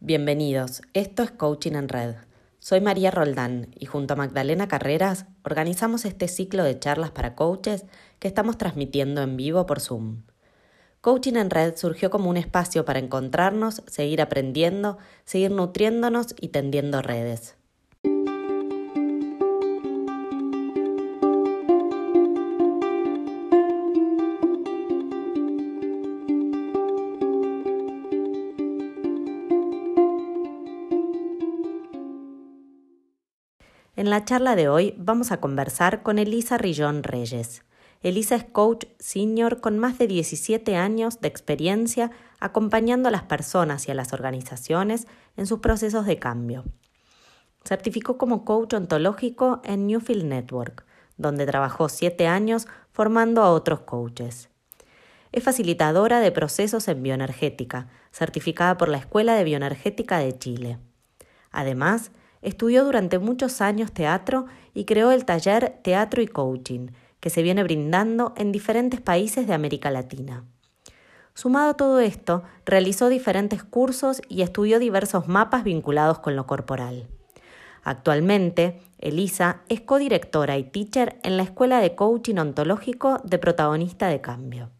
Bienvenidos, esto es Coaching en Red. Soy María Roldán y junto a Magdalena Carreras organizamos este ciclo de charlas para coaches que estamos transmitiendo en vivo por Zoom. Coaching en Red surgió como un espacio para encontrarnos, seguir aprendiendo, seguir nutriéndonos y tendiendo redes. En la charla de hoy vamos a conversar con Elisa Rillón Reyes. Elisa es coach senior con más de 17 años de experiencia acompañando a las personas y a las organizaciones en sus procesos de cambio. Certificó como coach ontológico en Newfield Network, donde trabajó siete años formando a otros coaches. Es facilitadora de procesos en bioenergética, certificada por la Escuela de Bioenergética de Chile. Además, Estudió durante muchos años teatro y creó el taller Teatro y Coaching, que se viene brindando en diferentes países de América Latina. Sumado a todo esto, realizó diferentes cursos y estudió diversos mapas vinculados con lo corporal. Actualmente, Elisa es codirectora y teacher en la Escuela de Coaching Ontológico de Protagonista de Cambio.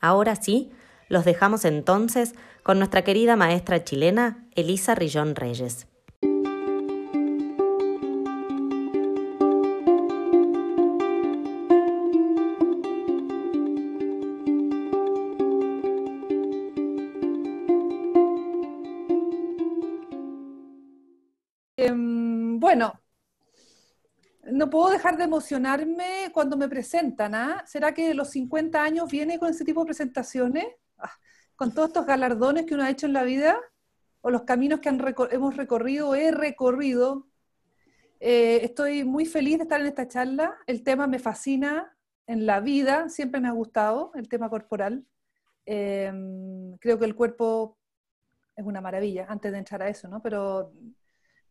Ahora sí, los dejamos entonces con nuestra querida maestra chilena, Elisa Rillón Reyes. Bueno, no puedo dejar de emocionarme cuando me presentan. ¿ah? ¿Será que los 50 años viene con ese tipo de presentaciones? Ah, con todos estos galardones que uno ha hecho en la vida, o los caminos que hemos recorrido, he recorrido. Eh, estoy muy feliz de estar en esta charla. El tema me fascina en la vida, siempre me ha gustado el tema corporal. Em, creo que el cuerpo es una maravilla, antes de entrar a eso, ¿no? Pero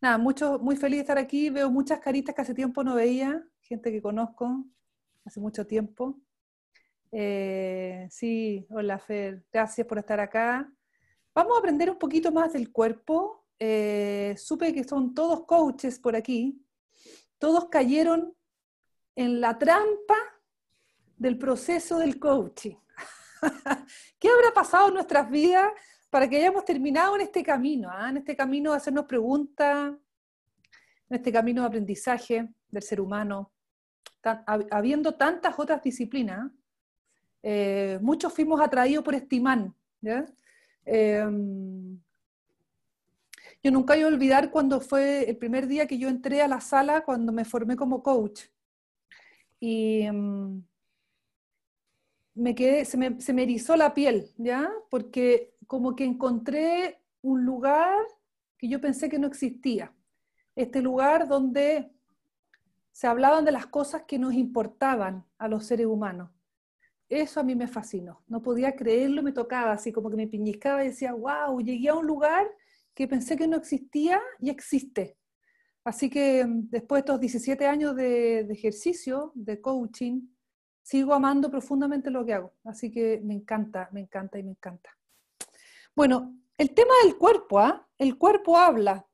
nada, mucho, muy feliz de estar aquí. Veo muchas caritas que hace tiempo no veía, gente que conozco hace mucho tiempo. Eh, sí, hola Fer, gracias por estar acá. Vamos a aprender un poquito más del cuerpo. Eh, supe que son todos coaches por aquí. Todos cayeron en la trampa del proceso del coaching. ¿Qué habrá pasado en nuestras vidas para que hayamos terminado en este camino, ¿ah? en este camino de hacernos preguntas, en este camino de aprendizaje del ser humano, habiendo tantas otras disciplinas, eh, muchos fuimos atraídos por este imán. Em, yo nunca voy a olvidar cuando fue el primer día que yo entré a la sala cuando me formé como coach. Y em, me quedé, se me, se me erizó la piel, ¿ya? Porque como que encontré un lugar que yo pensé que no existía. Este lugar donde se hablaban de las cosas que nos importaban a los seres humanos. Eso a mí me fascinó. No podía creerlo, me tocaba así como que me piñiscaba y decía, wow, llegué a un lugar que pensé que no existía y existe. Así que mm, después de estos 17 años de, de ejercicio, de coaching, sigo amando profundamente lo que hago. Así que me encanta, me encanta y me encanta. Bueno, el tema del cuerpo, ¿ah? El cuerpo habla.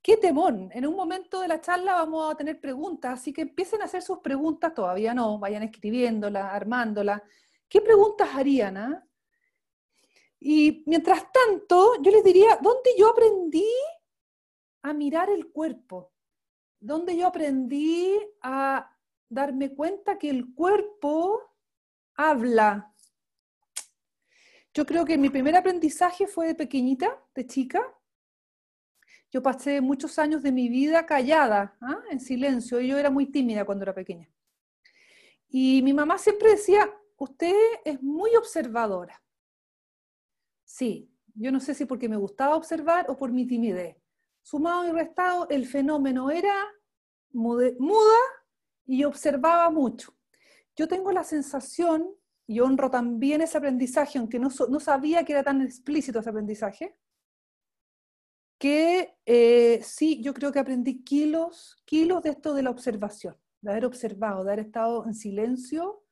Qué temón. En un momento de la charla vamos a tener preguntas, así que empiecen a hacer sus preguntas, todavía no, vayan escribiéndolas, armándolas. ¿Qué preguntas harían? Ah? Y mientras tanto, yo les diría, ¿dónde yo aprendí a mirar el cuerpo? ¿Dónde yo aprendí a darme cuenta que el cuerpo habla? Yo creo que mi primer aprendizaje fue de pequeñita, de chica. Yo pasé muchos años de mi vida callada, ¿ah? en silencio. Yo era muy tímida cuando era pequeña. Y mi mamá siempre decía, usted es muy observadora. Sí, yo no sé si porque me gustaba observar o por mi timidez. Sumado y restado, el fenómeno era muda y observaba mucho. Yo tengo la sensación y honro también ese aprendizaje, aunque no, no sabía que era tan explícito ese aprendizaje, que eh, sí, yo creo que aprendí kilos, kilos de esto de la observación, de haber observado, de haber estado en silencio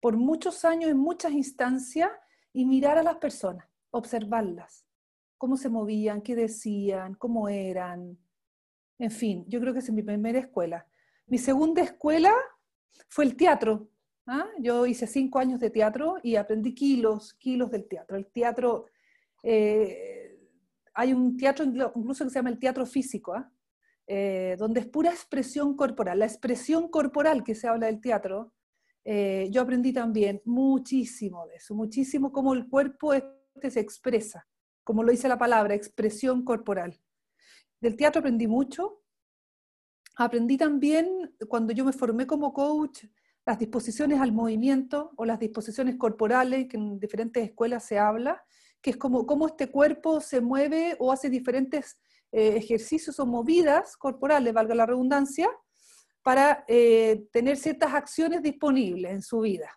por muchos años en muchas instancias y mirar a las personas, observarlas, cómo se movían, qué decían, cómo eran. En fin, yo creo que es mi primera escuela. Mi segunda escuela fue el teatro. ¿Ah? Yo hice cinco años de teatro y aprendí kilos, kilos del teatro. El teatro, eh, hay un teatro incluso que se llama el teatro físico, ¿ah? eh, donde es pura expresión corporal. La expresión corporal que se habla del teatro, eh, yo aprendí también muchísimo de eso, muchísimo cómo el cuerpo este se expresa, como lo dice la palabra, expresión corporal. Del teatro aprendí mucho. Aprendí también, cuando yo me formé como coach, las disposiciones al movimiento o las disposiciones corporales, que en diferentes escuelas se habla, que es como cómo este cuerpo se mueve o hace diferentes eh, ejercicios o movidas corporales, valga la redundancia, para eh, tener ciertas acciones disponibles en su vida.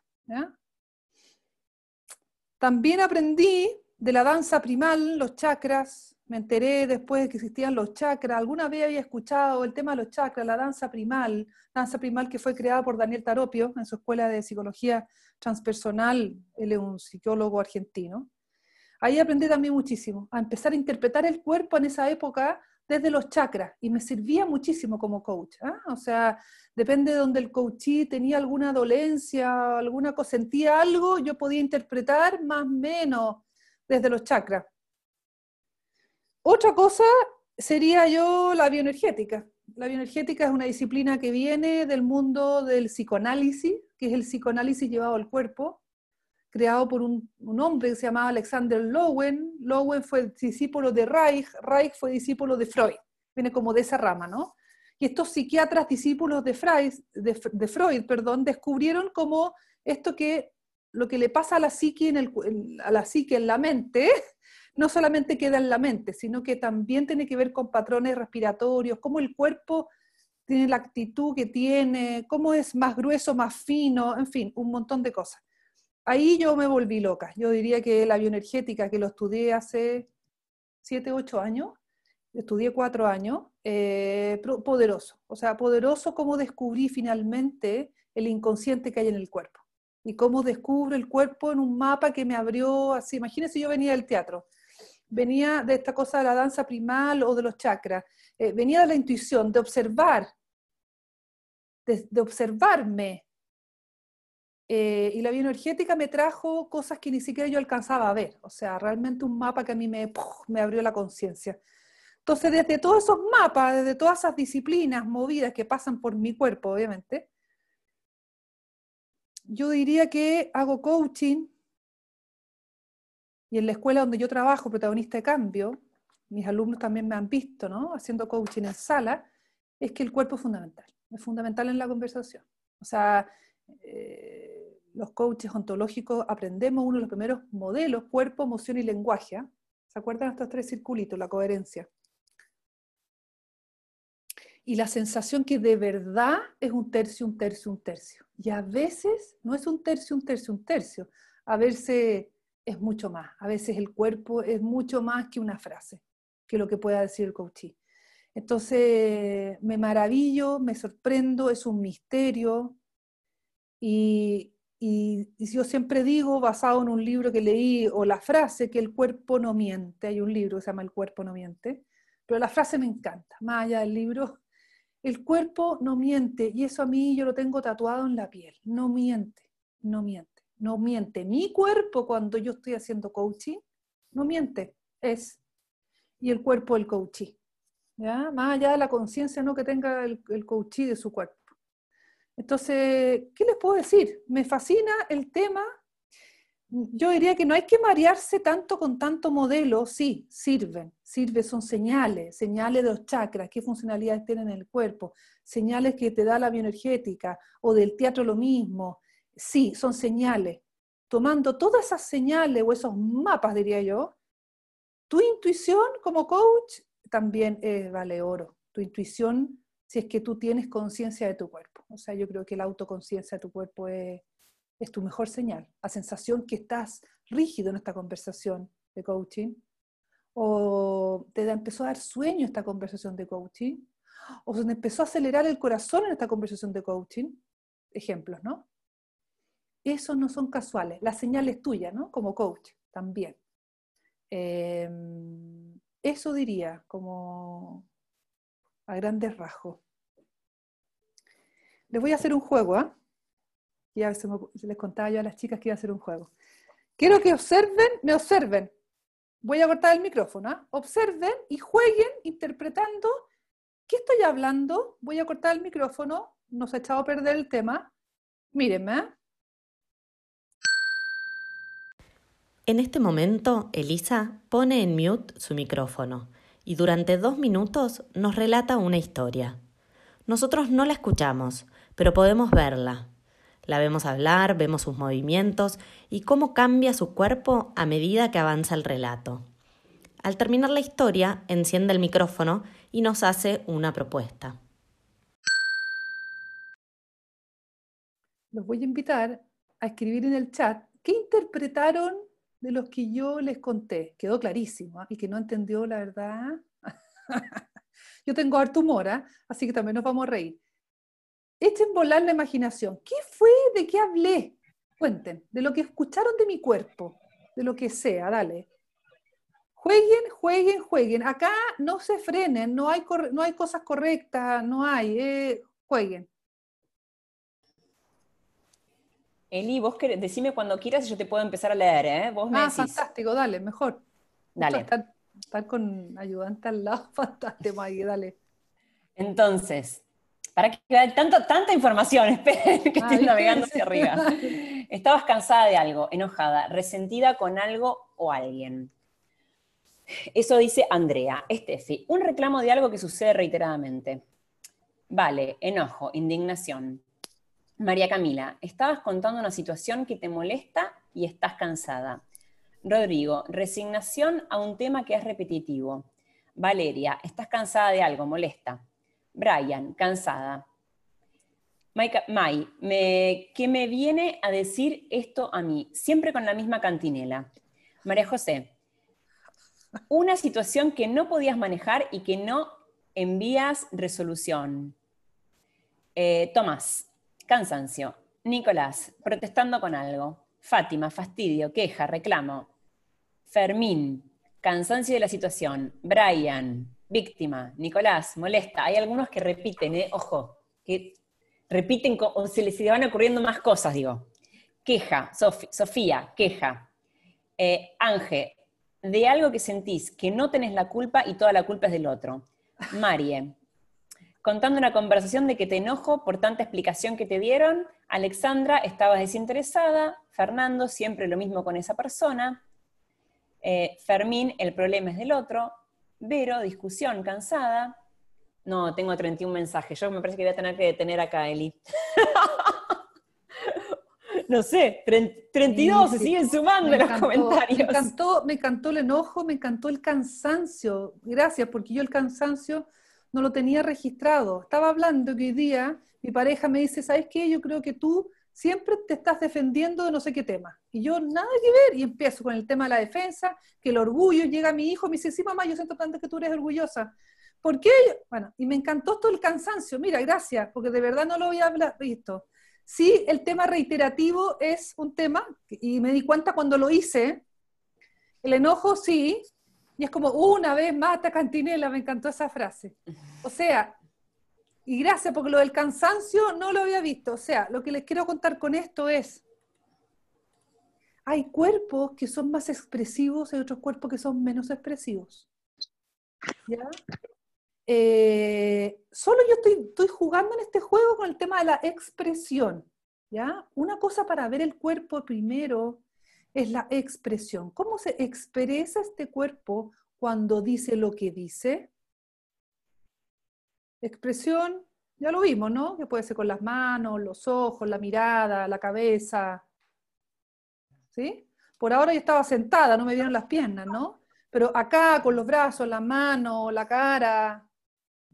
También aprendí de la danza primal, los chakras, me enteré después de que existían los chakras, alguna vez había escuchado el tema de los chakras, la danza primal, danza primal que fue creada por Daniel Taropio en su escuela de psicología transpersonal, él es un psicólogo argentino. Ahí aprendí también muchísimo, a empezar a interpretar el cuerpo en esa época desde los chakras y me servía muchísimo como coach. ¿ah? O sea, depende de donde el coachí tenía alguna dolencia, alguna cosa, sentía algo, yo podía interpretar más o menos desde los chakras. Otra cosa sería yo la bioenergética. La bioenergética es una disciplina que viene del mundo del psicoanálisis, que es el psicoanálisis llevado al cuerpo, creado por un, hombre que se llamaba Alexander Lowen. Lowen fue discípulo de Reich, Reich fue discípulo de Freud, viene como de esa rama, ¿no? Y estos psiquiatras discípulos de Freud, perdón, descubrieron como esto que lo que le pasa a la psique en la mente, no solamente queda en la mente, sino que también tiene que ver con patrones respiratorios, cómo el cuerpo tiene la actitud que tiene, cómo es más grueso, más fino, en fin, un montón de cosas ahí yo me volví loca. Yo diría que la bioenergética, que lo estudié hace 7, 8 años, estudié 4 años, eh, poderoso. O sea, poderoso como descubrí finalmente el inconsciente que hay en el cuerpo. Y cómo descubro el cuerpo en un mapa que me abrió así. Imagínense, yo venía del teatro, venía de esta cosa de la danza primal o de los chakras, eh, venía de la intuición, de observar, de observarme, eh, y la bioenergética me trajo cosas que ni siquiera yo alcanzaba a ver, o sea, realmente un mapa que a mí me, me abrió la conciencia. Entonces, desde todos esos mapas, desde todas esas disciplinas movidas que pasan por mi cuerpo, obviamente, yo diría que hago coaching y en la escuela donde yo trabajo, protagonista de cambio, mis alumnos también me han visto, ¿no? Haciendo coaching en sala, es que el cuerpo es fundamental, es fundamental en la conversación. O sea, eh, los coaches ontológicos aprendemos uno de los primeros modelos, cuerpo, emoción y lenguaje. ¿ah? ¿Se acuerdan estos tres circulitos, la coherencia? Y la sensación que de verdad es un tercio, un tercio, un tercio. Y a veces no es un tercio, un tercio, un tercio. A veces es mucho más. A veces el cuerpo es mucho más que una frase, que lo que pueda decir el coachí. Entonces me maravillo, me sorprendo, es un misterio. Y, y, yo siempre digo, basado en un libro que leí, o la frase, que el cuerpo no miente, hay un libro que se llama El cuerpo no miente, pero la frase me encanta, más allá del libro, el cuerpo no miente, y eso a mí yo lo tengo tatuado en la piel, no miente, no miente, no miente. Mi cuerpo cuando yo estoy haciendo coaching, no miente, es, y el cuerpo el coaching, ¿ya? Más allá de la conciencia ¿no? que tenga el, el coaching de su cuerpo. Entonces, ¿qué les puedo decir? Me fascina el tema. Yo diría que no hay que marearse tanto con tanto modelo, sí, sirven, sirven, son señales, señales de los chakras, qué funcionalidades tienen en el cuerpo, señales que te da la bioenergética o del teatro lo mismo, sí, son señales. Tomando todas esas señales o esos mapas, diría yo, tu intuición como coach también vale oro. Tu intuición si es que tú tienes conciencia de tu cuerpo. O sea, yo creo que la autoconciencia de tu cuerpo es, tu mejor señal. La sensación que estás rígido en esta conversación de coaching, o te empezó a dar sueño esta conversación de coaching, o se te empezó a acelerar el corazón en esta conversación de coaching. Ejemplos, ¿no? Esos no son casuales. La señal es tuya, ¿no? Como coach también. Eh, eso diría, como a grandes rasgos. Les voy a hacer un juego, ¿ah? Ya se, les contaba yo a las chicas que iba a hacer un juego. Quiero que observen, me observen. Voy a cortar el micrófono, ¿ah? Observen y jueguen interpretando ¿Qué estoy hablando? Voy a cortar el micrófono, nos ha echado a perder el tema. Mírenme. ¿eh? En este momento, Elisa pone en mute su micrófono y durante dos minutos nos relata una historia. Nosotros no la escuchamos, pero podemos verla. La vemos hablar, vemos sus movimientos y cómo cambia su cuerpo a medida que avanza el relato. Al terminar la historia, enciende el micrófono y nos hace una propuesta. Los voy a invitar a escribir en el chat qué interpretaron de los que yo les conté. Quedó clarísimo. ¿ah? Y que no entendió la verdad. yo tengo harto humor, ¿ah? así que también nos vamos a reír. Echen volar la imaginación. ¿Qué fue? ¿De qué hablé? Cuenten, de lo que escucharon de mi cuerpo, de lo que sea, dale. Jueguen, jueguen, jueguen. Acá no se frenen, no hay, no hay cosas correctas, no hay. Eh, jueguen. Eli, vos querés, decime cuando quieras y yo te puedo empezar a leer, ¿eh? Vos me ah, fantástico, dale, mejor. Dale. Estar, con ayudante al lado, fantástico, ahí, dale. Entonces, para que tanto, tanta información, esperen que estoy navegando hacia arriba. Estabas cansada de algo, enojada, resentida con algo o alguien. Eso dice Andrea. Estefi, un reclamo de algo que sucede reiteradamente. Vale, enojo, indignación. María Camila, estabas contando una situación que te molesta y estás cansada. Rodrigo, resignación a un tema que es repetitivo. Valeria, estás cansada de algo, molesta. Brian, cansada. Mai, me, ¿qué me viene a decir esto a mí? Siempre con la misma cantinela. María José, una situación que no podías manejar y que no envías resolución. Eh, Tomás, cansancio. Nicolás, protestando con algo. Fátima, fastidio, queja, reclamo. Fermín, cansancio de la situación. Brian, víctima. Nicolás, molesta. Hay algunos que repiten, eh, ojo, que repiten o se les van ocurriendo más cosas, digo. Queja, Sofía, queja. Eh, Ángel, de algo que sentís que no tenés la culpa y toda la culpa es del otro. Marie, contando una conversación de que te enojo por tanta explicación que te dieron. Alexandra, estabas desinteresada. Fernando, siempre lo mismo con esa persona. Eh, Fermín, el problema es del otro. Vero, discusión, cansada. No, tengo 31 mensajes. Yo me parece que voy a tener que detener acá, Eli. no sé, 32 se siguen sumando en los comentarios. Me encantó, me encantó el enojo, me encantó el cansancio. Gracias, porque yo el cansancio no lo tenía registrado. Estaba hablando que hoy día mi pareja me dice, ¿sabes qué? Yo creo que tú siempre te estás defendiendo de no sé qué tema. Y yo, nada que ver, y empiezo con el tema de la defensa, que el orgullo, llega mi hijo, me dice, sí, mamá, yo siento tanto que tú eres orgullosa. ¿Por qué? Bueno, y me encantó todo el cansancio. Mira, gracias, porque de verdad no lo había visto. Sí, el tema reiterativo es un tema, y me di cuenta cuando lo hice, el enojo sí, y es como una vez mata cantinela, me encantó esa frase. O sea, y gracias porque lo del cansancio no lo había visto. O sea, lo que les quiero contar con esto es, hay cuerpos que son más expresivos y otros cuerpos que son menos expresivos. ¿Ya? Eh, solo yo estoy, jugando en este juego con el tema de la expresión. ¿ya? Una cosa para ver el cuerpo primero es la expresión. ¿Cómo se expresa este cuerpo cuando dice lo que dice? Expresión, ya lo vimos, ¿no? Que puede ser con las manos, los ojos, la mirada, la cabeza. ¿Sí? Por ahora yo estaba sentada, no me vieron las piernas, ¿no? Pero acá con los brazos, la mano, la cara,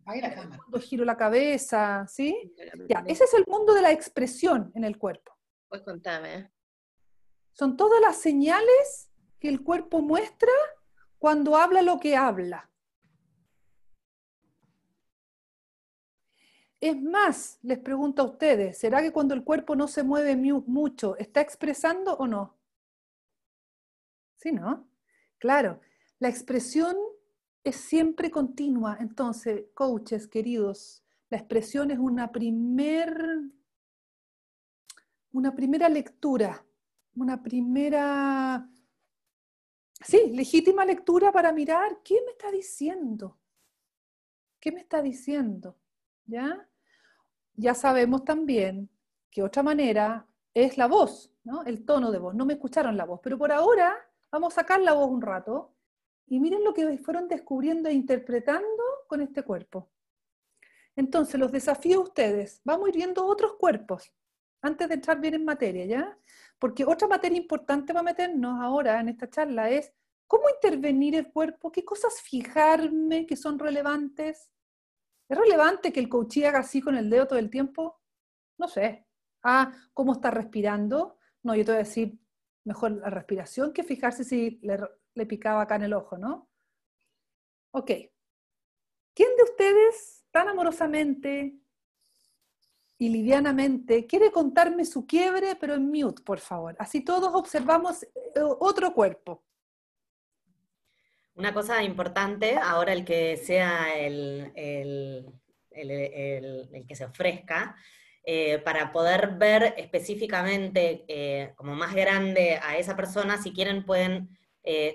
la cámara. Cuando giro la cabeza, ¿sí? Ya, ese es el mundo de la expresión en el cuerpo. Pues contame. Son todas las señales que el cuerpo muestra cuando habla lo que habla. Es más, les pregunto a ustedes, ¿será que cuando el cuerpo no se mueve mucho, está expresando o no? Sí, ¿no? Claro, la expresión es siempre continua. Entonces, coaches queridos, la expresión es una primer, una primera lectura, una primera, sí, legítima lectura para mirar qué me está diciendo. ¿Qué me está diciendo? ¿Ya? Ya sabemos también que otra manera es la voz, ¿no? El tono de voz. No me escucharon la voz, pero por ahora vamos a sacar la voz un rato y miren lo que fueron descubriendo e interpretando con este cuerpo. Entonces, los desafío a ustedes. Vamos a ir viendo otros cuerpos antes de entrar bien en materia, ¿ya? Porque otra materia importante para meternos ahora en esta charla es cómo intervenir el cuerpo, qué cosas fijarme que son relevantes. ¿Es relevante que el coach haga así con el dedo todo el tiempo? No sé. Ah, ¿cómo está respirando? No, yo te voy a decir mejor la respiración que fijarse si le, le picaba acá en el ojo, ¿no? Ok. ¿Quién de ustedes tan amorosamente y livianamente quiere contarme su quiebre, pero en mute, por favor? Así todos observamos eh, otro cuerpo. Una cosa importante, ahora el que sea el, el, que se ofrezca, eh, para poder ver específicamente eh, como más grande a esa persona, si quieren pueden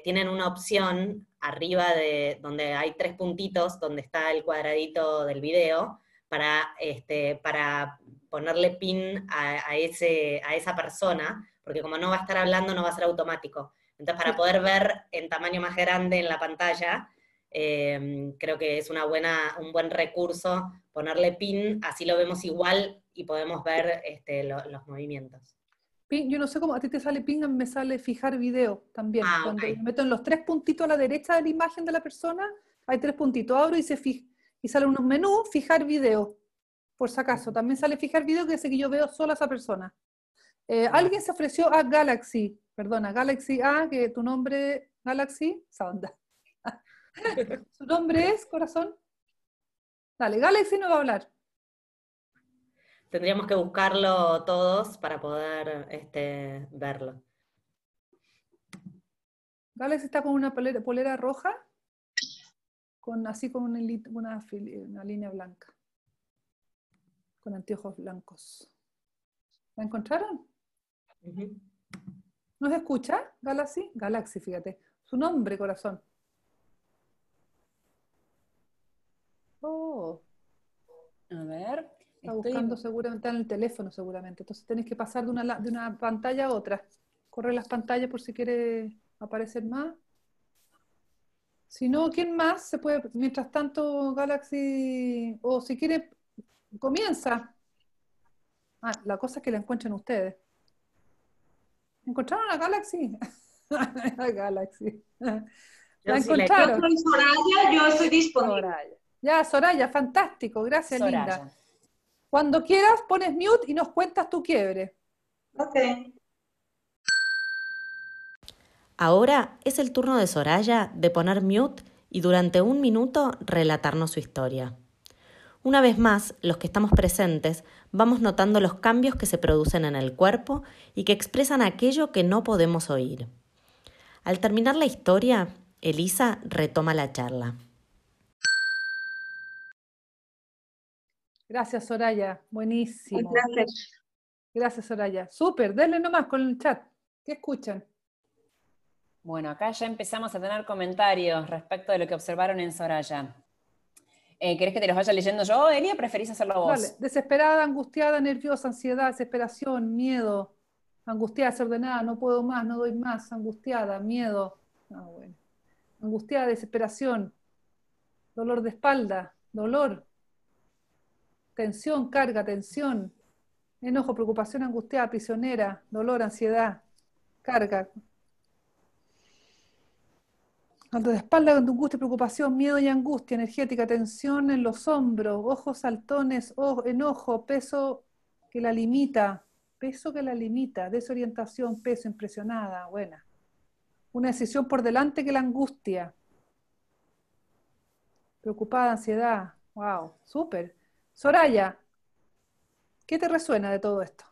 tienen una opción arriba de donde hay tres puntitos, donde está el cuadradito del video, para, este, para ponerle pin a, ese, a esa persona, porque como no va a estar hablando, no va a ser automático. Entonces, para poder ver en tamaño más grande en la pantalla, eh, creo que es una buena, un buen recurso ponerle pin, así lo vemos igual y podemos ver este, los movimientos yo no sé cómo a ti te sale ping, me sale fijar video también. Ah, Cuando me meto en los tres puntitos a la derecha de la imagen de la persona, hay tres puntitos, abro y se fija. Y sale unos menús, fijar video, por si acaso. También sale fijar video, que es que yo veo solo a esa persona. Eh, alguien se ofreció a Galaxy, perdona, Galaxy A, que tu nombre, Galaxy, esa onda. ¿Su nombre es, corazón? Dale, Galaxy no va a hablar. Tendríamos que buscarlo todos para poder este, verlo. Gales está con una polera, roja, con, así con una, una, línea blanca, con anteojos blancos. ¿La encontraron? ¿No se escucha? Galaxy, Galaxy, fíjate. Su nombre, corazón. Oh. A ver. Está buscando seguramente en el teléfono, seguramente. Entonces tenés que pasar de una, de una pantalla a otra. Corre las pantallas por si quiere aparecer más. Si no, ¿quién más se puede? Mientras tanto, Galaxy, o si quiere, comienza. Ah, la cosa es que la encuentren ustedes. ¿Encontraron a Galaxy? a Galaxy. La encontraron. Yo soy Soraya, yo estoy disponible. Ya, Soraya, fantástico. Gracias, Linda. Cuando quieras, pones mute y nos cuentas tu quiebre. Ok. Ahora es el turno de Soraya de poner mute y durante un minuto relatarnos su historia. Una vez más, los que estamos presentes vamos notando los cambios que se producen en el cuerpo y que expresan aquello que no podemos oír. Al terminar la historia, Elisa retoma la charla. Gracias, Soraya. Buenísimo. Gracias. Gracias, Soraya. Súper, denle nomás con el chat. ¿Qué escuchan? Bueno, acá ya empezamos a tener comentarios respecto de lo que observaron en Soraya. Eh, ¿Querés que te los vaya leyendo yo, Elia? ¿Preferís hacerlo vos? Desesperada, angustiada, nerviosa, ansiedad, desesperación, miedo, angustiada, desordenada, no puedo más, no doy más, angustiada, miedo. Ah. Angustiada, desesperación, dolor de espalda, dolor, tensión, carga, tensión, enojo, preocupación, angustia, prisionera, dolor, ansiedad, carga. Cuando de espalda con angustia, preocupación, miedo y angustia, energética, tensión en los hombros, ojos saltones, enojo, peso que la limita, peso que la limita, desorientación, peso, impresionada, buena. Una decisión por delante que la angustia. Preocupada, ansiedad, wow, súper. Soraya, ¿qué te resuena de todo esto?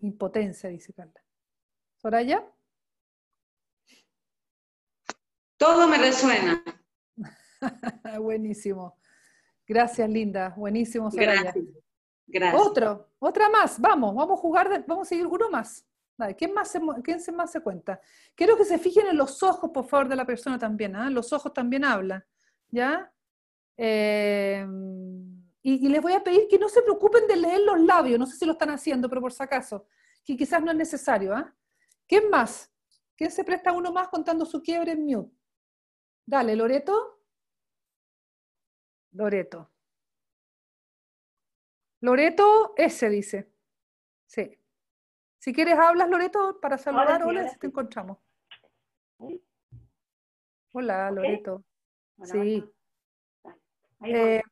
Impotencia, dice Carla. Soraya. Todo me resuena. Buenísimo. Gracias, Linda. Buenísimo, Soraya. Gracias. Otro, otra más. Vamos, vamos a jugar, vamos a seguir uno más. ¿quién, más se, ¿Quién se más se cuenta? Quiero que se fijen en los ojos, por favor, de la persona también. ¿ah? Los ojos también hablan. ¿Ya? Eh, y, les voy a pedir que no se preocupen de leer los labios. No sé si lo están haciendo, pero por si acaso. Que quizás no es necesario. ¿ah? ¿Quién más? ¿Quién se presta uno más contando su quiebre en mute? Dale, Loreto. Loreto. Loreto, ese dice. Sí. Si quieres, hablas, Loreto, para saludar. Hola, si te encontramos. Hola, Loreto. sí. Eh,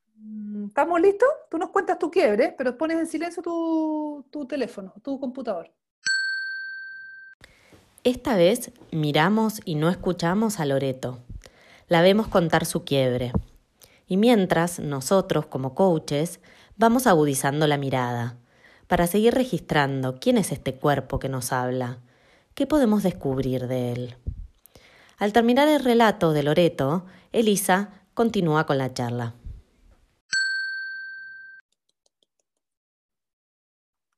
¿Estamos listos? Tú nos cuentas tu quiebre, pero pones en silencio tu, tu teléfono, tu computador. Esta vez miramos y no escuchamos a Loreto. La vemos contar su quiebre. Y mientras, nosotros, como coaches, vamos agudizando la mirada para seguir registrando quién es este cuerpo que nos habla, qué podemos descubrir de él. Al terminar el relato de Loreto, Elisa continúa con la charla.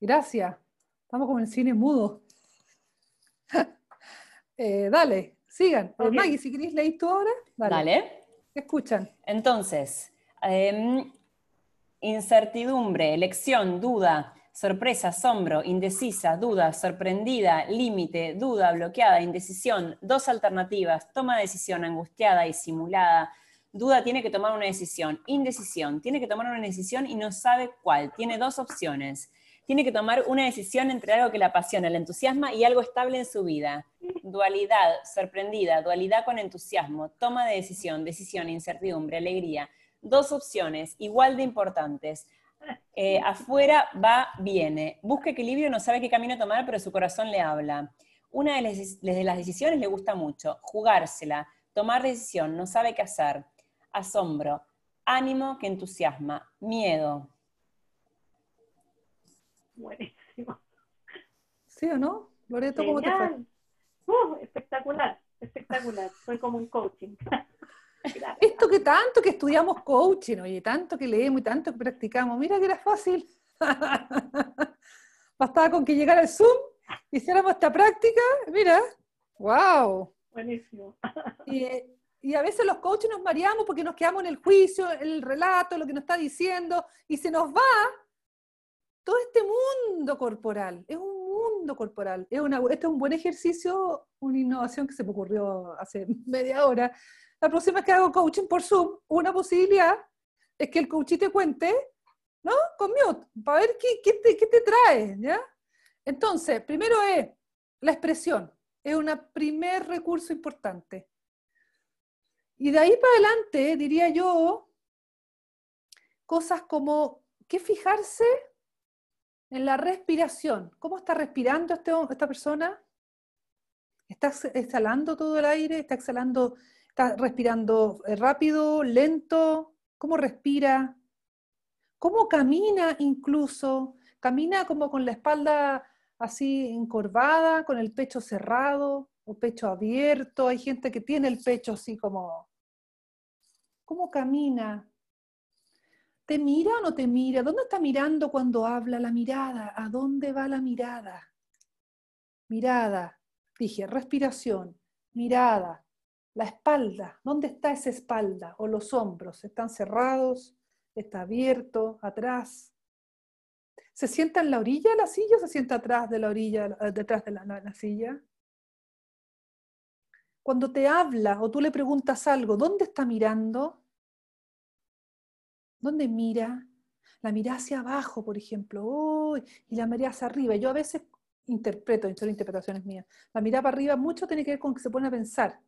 Gracias. Estamos como en cine mudo. Eh, dale, sigan. Eh, Maggie, si queréis leer tú ahora, dale. Dale. escuchan? Entonces, em, incertidumbre, elección, duda, sorpresa, asombro, indecisa, duda, sorprendida, límite, duda, bloqueada, indecisión, dos alternativas, toma de decisión angustiada y simulada. Duda tiene que tomar una decisión, indecisión, tiene que tomar una decisión y no sabe cuál, tiene dos opciones. Tiene que tomar una decisión entre algo que la apasiona, la entusiasma y algo estable en su vida. Dualidad, sorprendida, dualidad con entusiasmo, toma de decisión, decisión, incertidumbre, alegría. Dos opciones igual de importantes eh, afuera va, viene. Busca equilibrio, no sabe qué camino tomar, pero su corazón le habla. Una de las, de las decisiones le gusta mucho, jugársela, tomar decisión, no sabe qué hacer. Asombro, ánimo que entusiasma, miedo. Buenísimo. ¿Sí o no? Loreto, ¿cómo te fue? Uh, espectacular, espectacular. Fue como un coaching. Esto que tanto que estudiamos coaching, oye, tanto que leemos y tanto que practicamos, mira que era fácil. Bastaba con que llegara el Zoom, hiciéramos esta práctica, mira, wow. Buenísimo. Y, a veces los coaches nos mareamos porque nos quedamos en el juicio, en el relato, lo que nos está diciendo, y se nos va todo este mundo corporal. Es un mundo corporal. Es una, este es un buen ejercicio, una innovación que se me ocurrió hace media hora, la próxima vez que hago coaching por Zoom, una posibilidad es que el coach te cuente, ¿no? Con mute, para ver qué, qué, te, qué te trae, ¿ya? Entonces, primero es la expresión, es un primer recurso importante. Y de ahí para adelante, diría yo, cosas como que fijarse en la respiración. ¿Cómo está respirando este, esta persona? ¿Está exhalando todo el aire? ¿Está exhalando ¿Está respirando eh, rápido, lento? ¿Cómo respira? ¿Cómo camina incluso? ¿Camina como con la espalda así encorvada, con el pecho cerrado o pecho abierto? Hay gente que tiene el pecho así como... ¿Cómo camina? ¿Te mira o no te mira? ¿Dónde está mirando cuando habla la mirada? ¿A dónde va la mirada? Mirada, dije, respiración, mirada, la espalda, ¿dónde está esa espalda? O los hombros, ¿están cerrados? ¿Está abierto? ¿Atrás? ¿Se sienta en la orilla de la silla o se sienta atrás de la orilla, eh, detrás de la, silla? Cuando te habla o tú le preguntas algo, ¿dónde está mirando? ¿Dónde mira? La mira hacia abajo, por ejemplo, y la mira hacia arriba. Yo a veces interpreto, son interpretaciones mías. La mirada para arriba mucho tiene que ver con que se pone a pensar.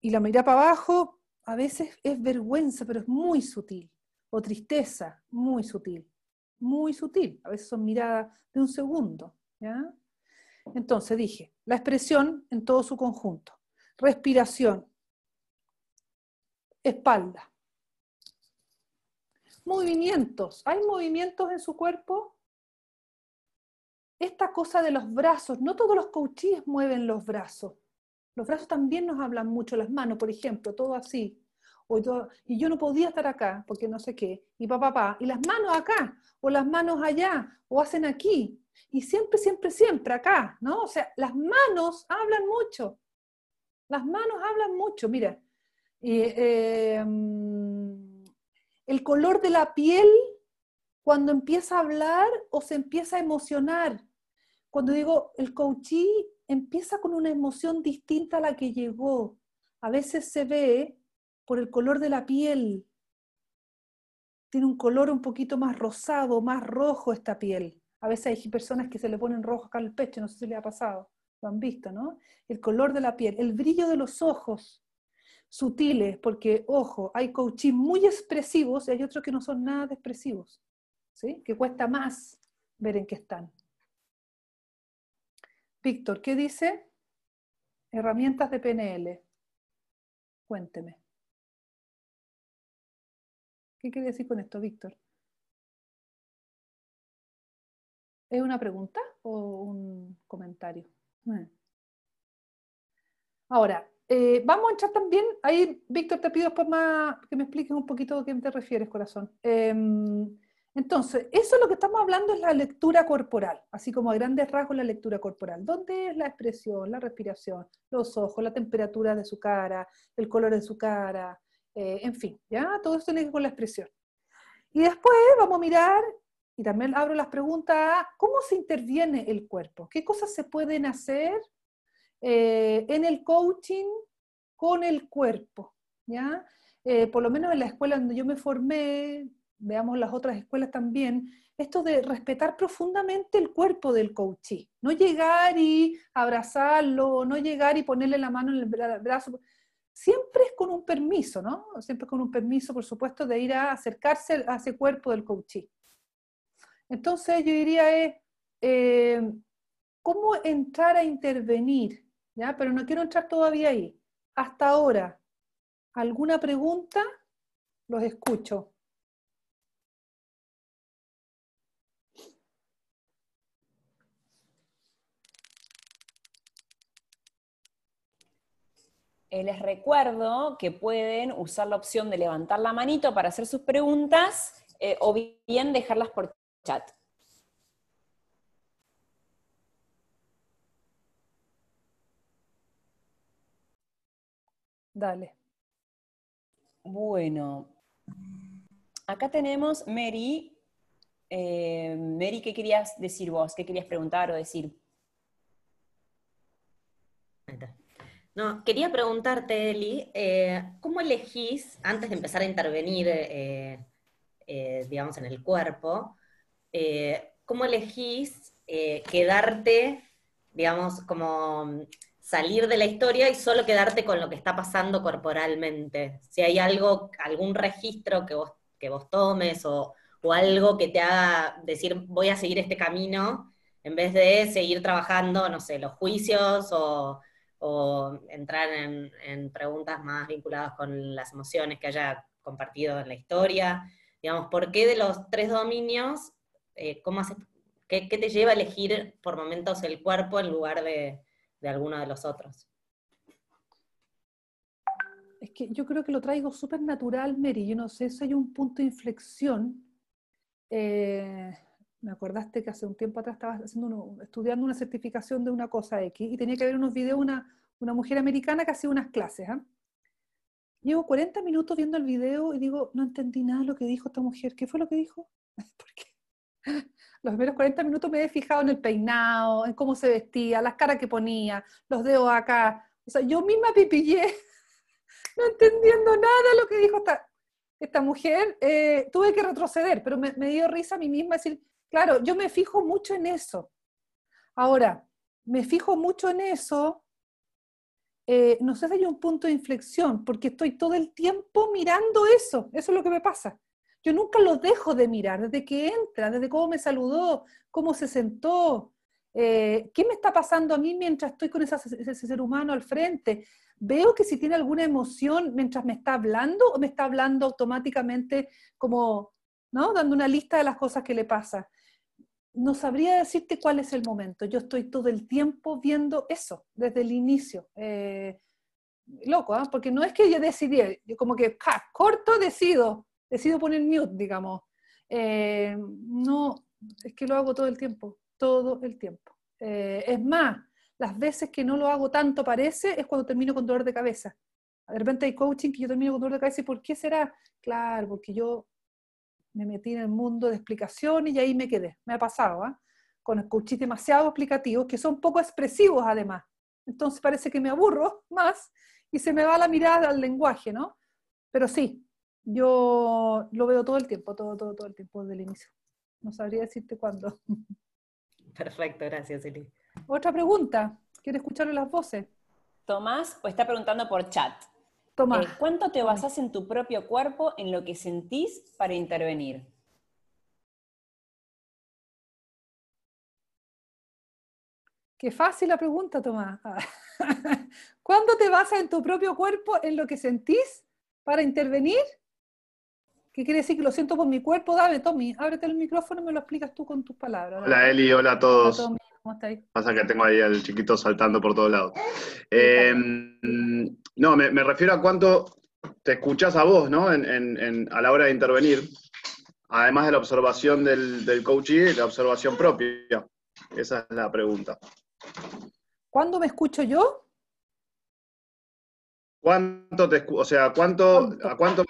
Y la mirada para abajo a veces es vergüenza, pero es muy sutil. O tristeza, muy sutil. Muy sutil. A veces son miradas de un segundo. ¿ya? Entonces dije, la expresión en todo su conjunto. Respiración. Espalda. Movimientos. ¿Hay movimientos en su cuerpo? Esta cosa de los brazos, no todos los coaches mueven los brazos. Los brazos también nos hablan mucho, las manos, por ejemplo, todo así. Y yo no podía estar acá porque no sé qué. Y papá, papá, y las manos acá, o las manos allá, o hacen aquí. Y siempre, siempre, siempre acá, ¿no? O sea, las manos hablan mucho. Las manos hablan mucho, mira. Eh, el color de la piel cuando empieza a hablar o se empieza a emocionar. Cuando digo el coachí empieza con una emoción distinta a la que llegó. A veces se ve por el color de la piel. Tiene un color un poquito más rosado, más rojo esta piel. A veces hay personas que se le ponen rojo acá al pecho, no sé si le ha pasado, lo han visto, ¿no? El color de la piel, el brillo de los ojos, sutiles, porque, ojo, hay coaching muy expresivos y hay otros que no son nada expresivos, ¿sí? Que cuesta más ver en qué están. Víctor, ¿qué dice? Herramientas de PNL. Cuénteme. ¿Qué quiere decir con esto, Víctor? ¿Es una pregunta o un comentario? Eh. Ahora, eh, vamos a entrar también, ahí Víctor te pido después más que me expliques un poquito a qué te refieres, corazón. Em, entonces, eso es lo que estamos hablando es la lectura corporal, así como a grandes rasgos la lectura corporal. ¿Dónde es la expresión, la respiración, los ojos, la temperatura de su cara, el color de su cara, eh, en fin, ¿ya? Todo eso tiene que ver con la expresión. Y después vamos a mirar, y también abro las preguntas, ¿cómo se interviene el cuerpo? ¿Qué cosas se pueden hacer eh, en el coaching con el cuerpo? ¿ya? Eh, por lo menos en la escuela donde yo me formé, veamos las otras escuelas también, esto de respetar profundamente el cuerpo del coachee, no llegar y abrazarlo, no llegar y ponerle la mano en el brazo, siempre es con un permiso, ¿no? Siempre con un permiso, por supuesto, de ir a acercarse a ese cuerpo del coachee. Entonces yo diría es, eh, ¿cómo entrar a intervenir? ¿Ya? Pero no quiero entrar todavía ahí. Hasta ahora, ¿alguna pregunta? Los escucho. Les recuerdo que pueden usar la opción de levantar la manito para hacer sus preguntas eh, o bien dejarlas por chat. Dale. Bueno, acá tenemos Mary. Eh, Mary, ¿qué querías decir vos? ¿Qué querías preguntar o decir? No, quería preguntarte, Eli, eh, ¿cómo elegís, antes de empezar a intervenir, eh, eh, digamos, en el cuerpo, cómo elegís quedarte, digamos, como salir de la historia y solo quedarte con lo que está pasando corporalmente? Si hay algo, algún registro que vos, que vos tomes o, algo que te haga decir, voy a seguir este camino, en vez de seguir trabajando, no sé, los juicios o o entrar en, preguntas más vinculadas con las emociones que haya compartido en la historia. Digamos, ¿por qué de los tres dominios, eh, cómo qué, te lleva a elegir por momentos el cuerpo en lugar de, alguno de los otros? Es que yo creo que lo traigo súper natural, Mary. Yo no sé, eso hay un punto de inflexión. Eh, me acordaste que hace un tiempo atrás estabas haciendo estudiando una certificación de una cosa X y tenía que ver unos videos una, una mujer americana que hacía unas clases. ¿ah? Llevo 40 minutos viendo el video y digo, no entendí nada de lo que dijo esta mujer. ¿Qué fue lo que dijo? Porque los primeros 40 minutos me he fijado en el peinado, en cómo se vestía, las caras que ponía, los dedos acá. O sea, yo misma pipillé, no entendiendo nada lo que dijo esta, mujer. Eh, tuve que retroceder, pero me, me dio risa a mí misma decir, Claro, yo me fijo mucho en eso. Ahora, me fijo mucho en eso, eh, no sé si hay un punto de inflexión, porque estoy todo el tiempo mirando eso, eso es lo que me pasa. Yo nunca lo dejo de mirar, desde que entra, desde cómo me saludó, cómo se sentó, eh, qué me está pasando a mí mientras estoy con ese, ser humano al frente. Veo que si tiene alguna emoción mientras me está hablando o me está hablando automáticamente como, ¿no? Dando una lista de las cosas que le pasa no sabría decirte cuál es el momento. Yo estoy todo el tiempo viendo eso, desde el inicio. Eh, loco, ¿ah? porque no es que yo decidí, yo como que corto decido, decido poner mute, digamos. Eh, no, es que lo hago todo el tiempo, todo el tiempo. Eh, es más, las veces que no lo hago tanto parece es cuando termino con dolor de cabeza. De repente hay coaching que yo termino con dolor de cabeza y ¿por qué será? Claro, porque yo me metí en el mundo de explicaciones y ahí me quedé. Me ha pasado, ¿ah? Con coaching demasiado explicativos que son poco expresivos además. Entonces parece que me aburro más y se me va la mirada al lenguaje, ¿no? Pero sí, yo lo veo todo el tiempo, todo, todo, todo el tiempo desde el inicio. No sabría decirte cuándo. Perfecto, gracias, Eli. Otra pregunta. ¿Quiere escucharle las voces? Tomás pues está preguntando por chat. Tomás. Eh, ¿Cuánto te basas en tu propio cuerpo, en lo que sentís para intervenir? Qué fácil la pregunta, Tomás. ¿Cuándo te basas en tu propio cuerpo, en lo que sentís para intervenir? ¿Qué quiere decir que lo siento con mi cuerpo? Dame, Tommy, ábrete el micrófono y me lo explicas tú con tus palabras. Hola Eli, hola a todos. Hola, Tommy. ¿Cómo estáis? Pasa que tengo ahí al chiquito saltando por todos lados. Eh, no, me, refiero a cuánto te escuchás a vos, ¿no? a la hora de intervenir, además de la observación del, del la observación propia. Esa es la pregunta. ¿Cuándo me escucho yo? ¿Cuánto te, o sea, cuánto, a cuánto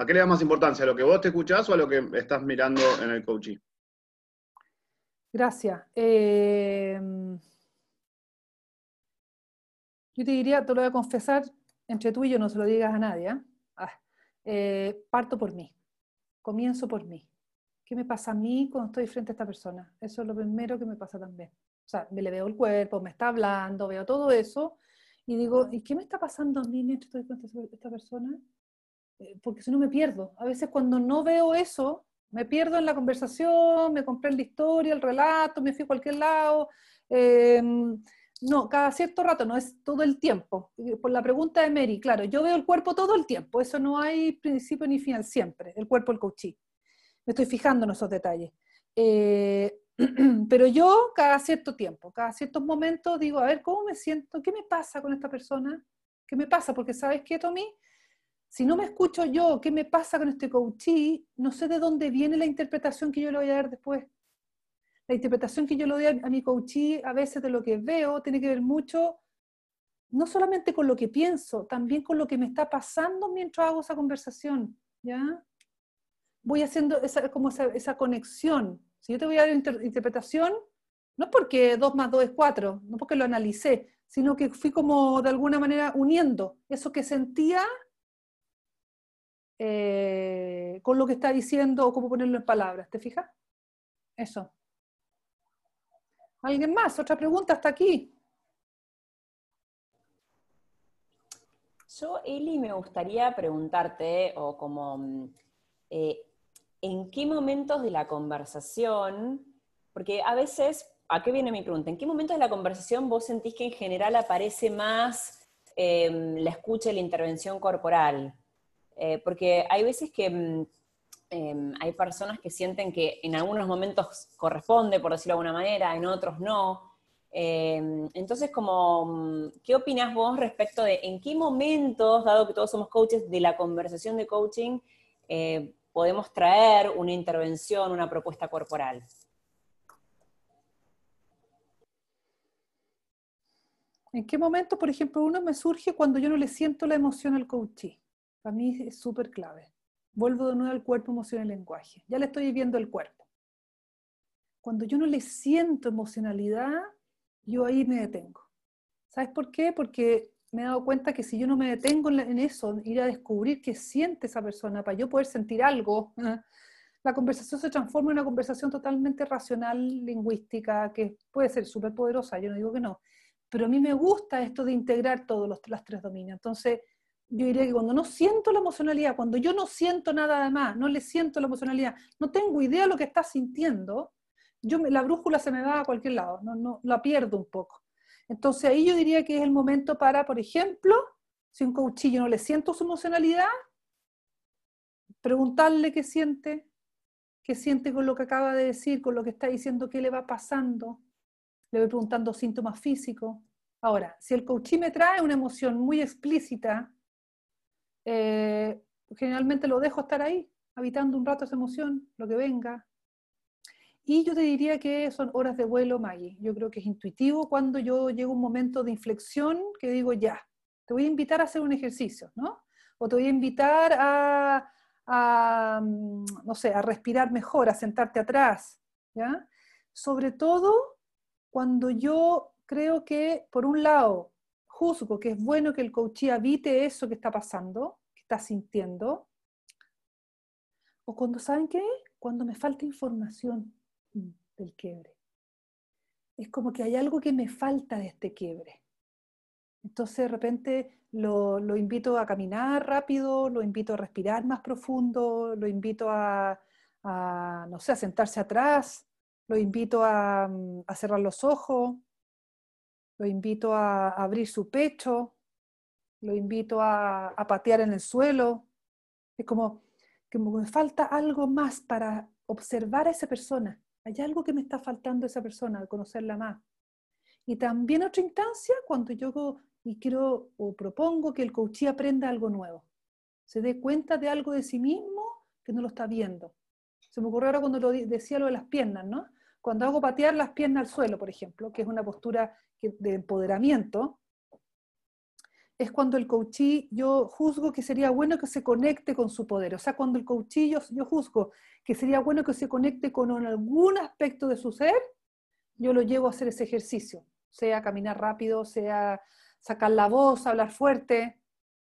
¿A qué le da más importancia? ¿A lo que vos te escuchás o a lo que estás mirando en el coaching? Gracias. Eh, yo te diría, te lo voy a confesar, entre tú y yo no se lo digas a nadie. ¿ah? Ah, eh, parto por mí. Comienzo por mí. ¿Qué me pasa a mí cuando estoy frente a esta persona? Eso es lo primero que me pasa también. O sea, me le veo el cuerpo, me está hablando, veo todo eso y digo, ¿y qué me está pasando a mí mientras estoy frente a esta persona? Eh, porque si no me pierdo. A veces cuando no veo eso, me pierdo en la conversación, me compré la historia, el relato, me fui a cualquier lado. Em, no, cada cierto rato, no es todo el tiempo. Por la pregunta de Mary, claro, yo veo el cuerpo todo el tiempo, eso no hay principio ni final, siempre, el cuerpo, el coachí. Me estoy fijando en esos detalles. Eh, pero yo cada cierto tiempo, cada ciertos momentos digo, a ver, ¿cómo me siento? ¿Qué me pasa con esta persona? ¿Qué me pasa? Porque sabes qué, Tommy, si no me escucho yo, ¿qué me pasa con este coachí? No sé de dónde viene la interpretación que yo le voy a dar después. La interpretación que yo le doy a, mi coachí, a veces de lo que veo, tiene que ver mucho, no solamente con lo que pienso, también con lo que me está pasando mientras hago esa conversación. ¿ya? Voy haciendo esa, como esa, conexión. Si yo te voy a dar interpretación, no porque 2 más 2 es 4, no porque lo analicé, sino que fui como de alguna manera uniendo eso que sentía eh, con lo que está diciendo o cómo ponerlo en palabras. ¿Te fijas? Eso. ¿Alguien más? ¿Otra pregunta hasta aquí? Yo, Eli, me gustaría preguntarte, o como, mm, eh, ¿en qué momentos de la conversación, porque a veces, ¿a qué viene mi pregunta? ¿En qué momentos de la conversación vos sentís que en general aparece más em, la escucha y la intervención corporal? Eh, porque hay veces que mm, em, hay personas que sienten que en algunos momentos corresponde, por decirlo de alguna manera, en otros no. Em, entonces, como, mm, ¿qué opinas vos respecto de en qué momentos, dado que todos somos coaches, de la conversación de coaching, eh, podemos traer una intervención, una propuesta corporal? ¿En qué momento, por ejemplo, uno me surge cuando yo no le siento la emoción al coachee? Para mí es súper clave. Vuelvo de nuevo al cuerpo, emoción y lenguaje. Ya le estoy viendo el cuerpo. Cuando yo no le siento emocionalidad, yo ahí me detengo. ¿Sabes por qué? Porque me he dado cuenta que si yo no me detengo en eso, ir a descubrir qué siente esa persona para yo poder sentir algo, la conversación se transforma en una conversación totalmente racional, lingüística, que puede ser súper poderosa, yo no digo que no, pero a mí me gusta esto de integrar todos los, los tres dominios. Entonces, yo diría que cuando no siento la emocionalidad, cuando yo no siento nada de más, no le siento la emocionalidad, no tengo idea de lo que está sintiendo, yo la brújula se me va a cualquier lado, no, no, la pierdo un poco. Entonces ahí yo diría que es el momento para, por ejemplo, si un coachillo no le siento su emocionalidad, preguntarle qué siente, qué siente con lo que acaba de decir, con lo que está diciendo, qué le va pasando. Le voy preguntando síntomas físicos. Ahora, si el coaching me trae una emoción muy explícita, eh, generalmente lo dejo estar ahí, habitando un rato esa emoción, lo que venga. Y yo te diría que son horas de vuelo, Maggie. Yo creo que es intuitivo cuando yo llego a un momento de inflexión que digo, ya, te voy a invitar a hacer un ejercicio, ¿no? O te voy a invitar a, a, mm, no sé, a respirar mejor, a sentarte atrás, ¿ya? Sobre todo cuando yo creo que, por un lado, juzgo que es bueno que el coachee habite eso que está pasando, que está sintiendo, o cuando, ¿saben qué? Cuando me falta información del quiebre. Es como que hay algo que me falta de este quiebre. Entonces de repente lo, invito a caminar rápido, lo invito a respirar más profundo, lo invito a, no sé, a sentarse atrás, lo invito a, cerrar los ojos, lo invito a, abrir su pecho, lo invito a, patear en el suelo. Es como que me falta algo más para observar a esa persona. Hay algo que me está faltando a esa persona, conocerla más. Y también otra instancia, cuando yo y quiero o propongo que el coachí aprenda algo nuevo, se dé cuenta de algo de sí mismo que no lo está viendo. Se me ocurrió ahora cuando lo decía lo de las piernas, ¿no? Cuando hago patear las piernas al suelo, por ejemplo, que es una postura de empoderamiento, es cuando el coachí yo juzgo que sería bueno que se conecte con su poder. O sea, cuando el coachí yo, juzgo que sería bueno que se conecte con algún aspecto de su ser, yo lo llevo a hacer ese ejercicio, sea caminar rápido, sea sacar la voz, hablar fuerte,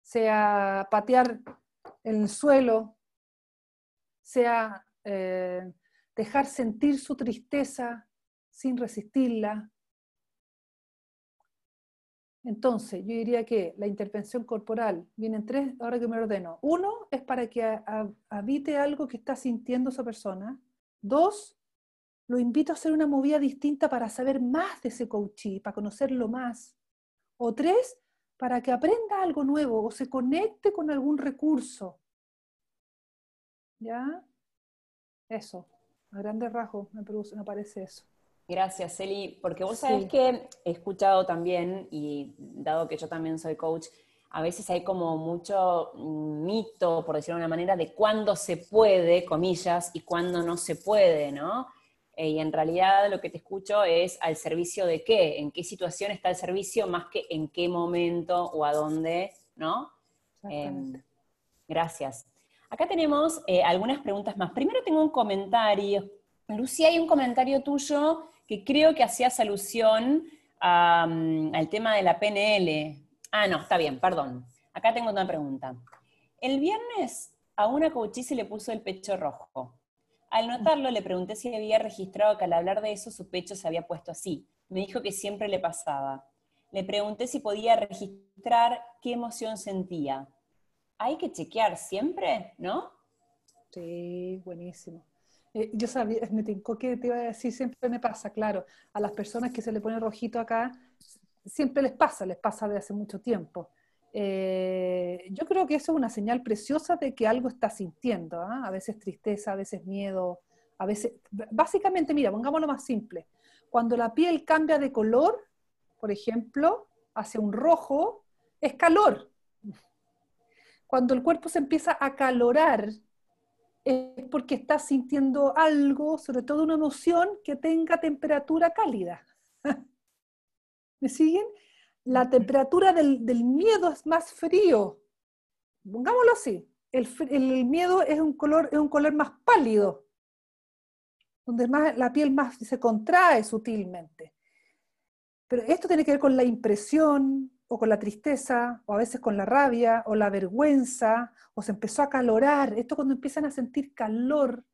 sea patear el suelo, sea eh, dejar sentir su tristeza sin resistirla. Entonces, yo diría que la intervención corporal viene en tres, ahora que me ordeno. Uno es para que habite algo que está sintiendo esa persona. Dos, lo invito a hacer una movida distinta para saber más de ese coachí, para conocerlo más. O tres, para que aprenda algo nuevo o se conecte con algún recurso. ¿Ya? Eso, a grandes rasgos me, me parece eso. Gracias, Eli, porque vos sabés que he escuchado también, y dado que yo también soy coach, a veces hay como mucho mito, por decirlo de una manera, de cuándo se puede, comillas, y cuándo no se puede, ¿no? Eh, y en realidad lo que te escucho es al servicio de qué, en qué situación está el servicio, más que en qué momento o a dónde, ¿no? Em, gracias. Acá tenemos eh, algunas preguntas más. Primero tengo un comentario. Lucía, hay un comentario tuyo que creo que hacías alusión al tema de la PNL. Ah, no, está bien, perdón. Acá tengo una pregunta. El viernes a una coachí le puso el pecho rojo. Al notarlo, le pregunté si había registrado que al hablar de eso su pecho se había puesto así. Me dijo que siempre le pasaba. Le pregunté si podía registrar qué emoción sentía. Hay que chequear siempre, ¿no? Sí, buenísimo. Eh, yo sabía, me tengo que te iba a decir, siempre me pasa, claro, a las personas que se le pone rojito acá, siempre les pasa, les pasa de hace mucho tiempo. Eh, yo creo que eso es una señal preciosa de que algo está sintiendo, ¿ah? a veces tristeza, a veces miedo, a veces, básicamente, mira, pongámoslo más simple, cuando la piel cambia de color, por ejemplo, hacia un rojo, es calor. Cuando el cuerpo se empieza a calorar, es porque está sintiendo algo, sobre todo una emoción que tenga temperatura cálida. ¿Me siguen? la temperatura del, miedo es más frío. Pongámoslo así. El, miedo es un, color, es un color más pálido, donde más, la piel más se contrae sutilmente. Pero esto tiene que ver con la impresión, o con la tristeza, o a veces con la rabia, o la vergüenza, o se empezó a calorar. Esto cuando empiezan a sentir calor,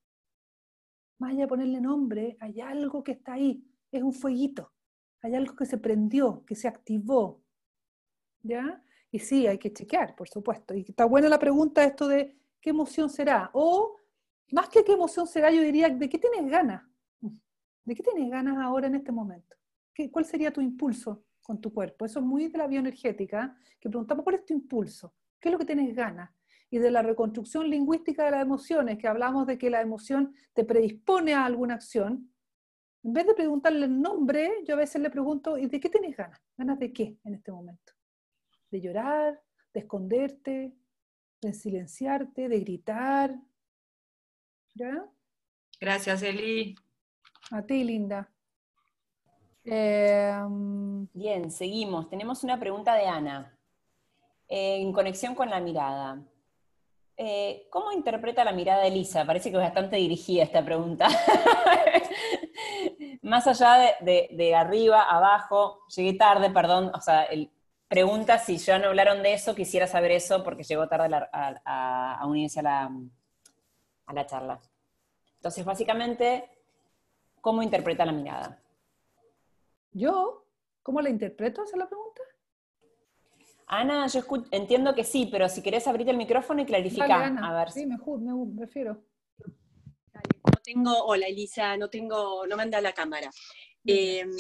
más allá ponerle nombre, hay algo que está ahí, es un fueguito hay algo que se prendió, que se activó. ¿Ya? Y sí, hay que chequear, por supuesto. Y está buena la pregunta esto de qué emoción será. O, más que qué emoción será, yo diría, ¿de qué tienes ganas? ¿De qué tienes ganas ahora en este momento? ¿Qué, ¿Cuál sería tu impulso con tu cuerpo? Eso es muy de la bioenergética, que preguntamos, ¿cuál es tu impulso? ¿Qué es lo que tienes ganas? y de la reconstrucción lingüística de las emociones, que hablamos de que la emoción te predispone a alguna acción, en vez de preguntarle el nombre, yo a veces le pregunto, ¿y de qué tienes ganas? ¿Ganas de qué en este momento? ¿De llorar? ¿De esconderte? ¿De silenciarte? ¿De gritar? ¿Ya? Gracias, Eli. A ti, Linda. Eh, Bien, seguimos. Tenemos una pregunta de Ana, en conexión con la mirada. Eh, ¿Cómo interpreta la mirada de Elisa? Parece que es bastante dirigida esta pregunta. Más allá de, arriba, abajo, llegué tarde, perdón, o sea, pregunta si ya no hablaron de eso, quisiera saber eso porque llegó tarde a, unirse a la, a la charla. Entonces, básicamente, ¿cómo interpreta la mirada? ¿Yo? ¿Cómo la interpreto? ¿Esa es la pregunta? Ana, yo entiendo que sí, pero si querés abrirte el micrófono y clarificar. A ver. Sí, mejor, me refiero. No tengo, hola Elisa, no tengo, no manda la cámara. Em,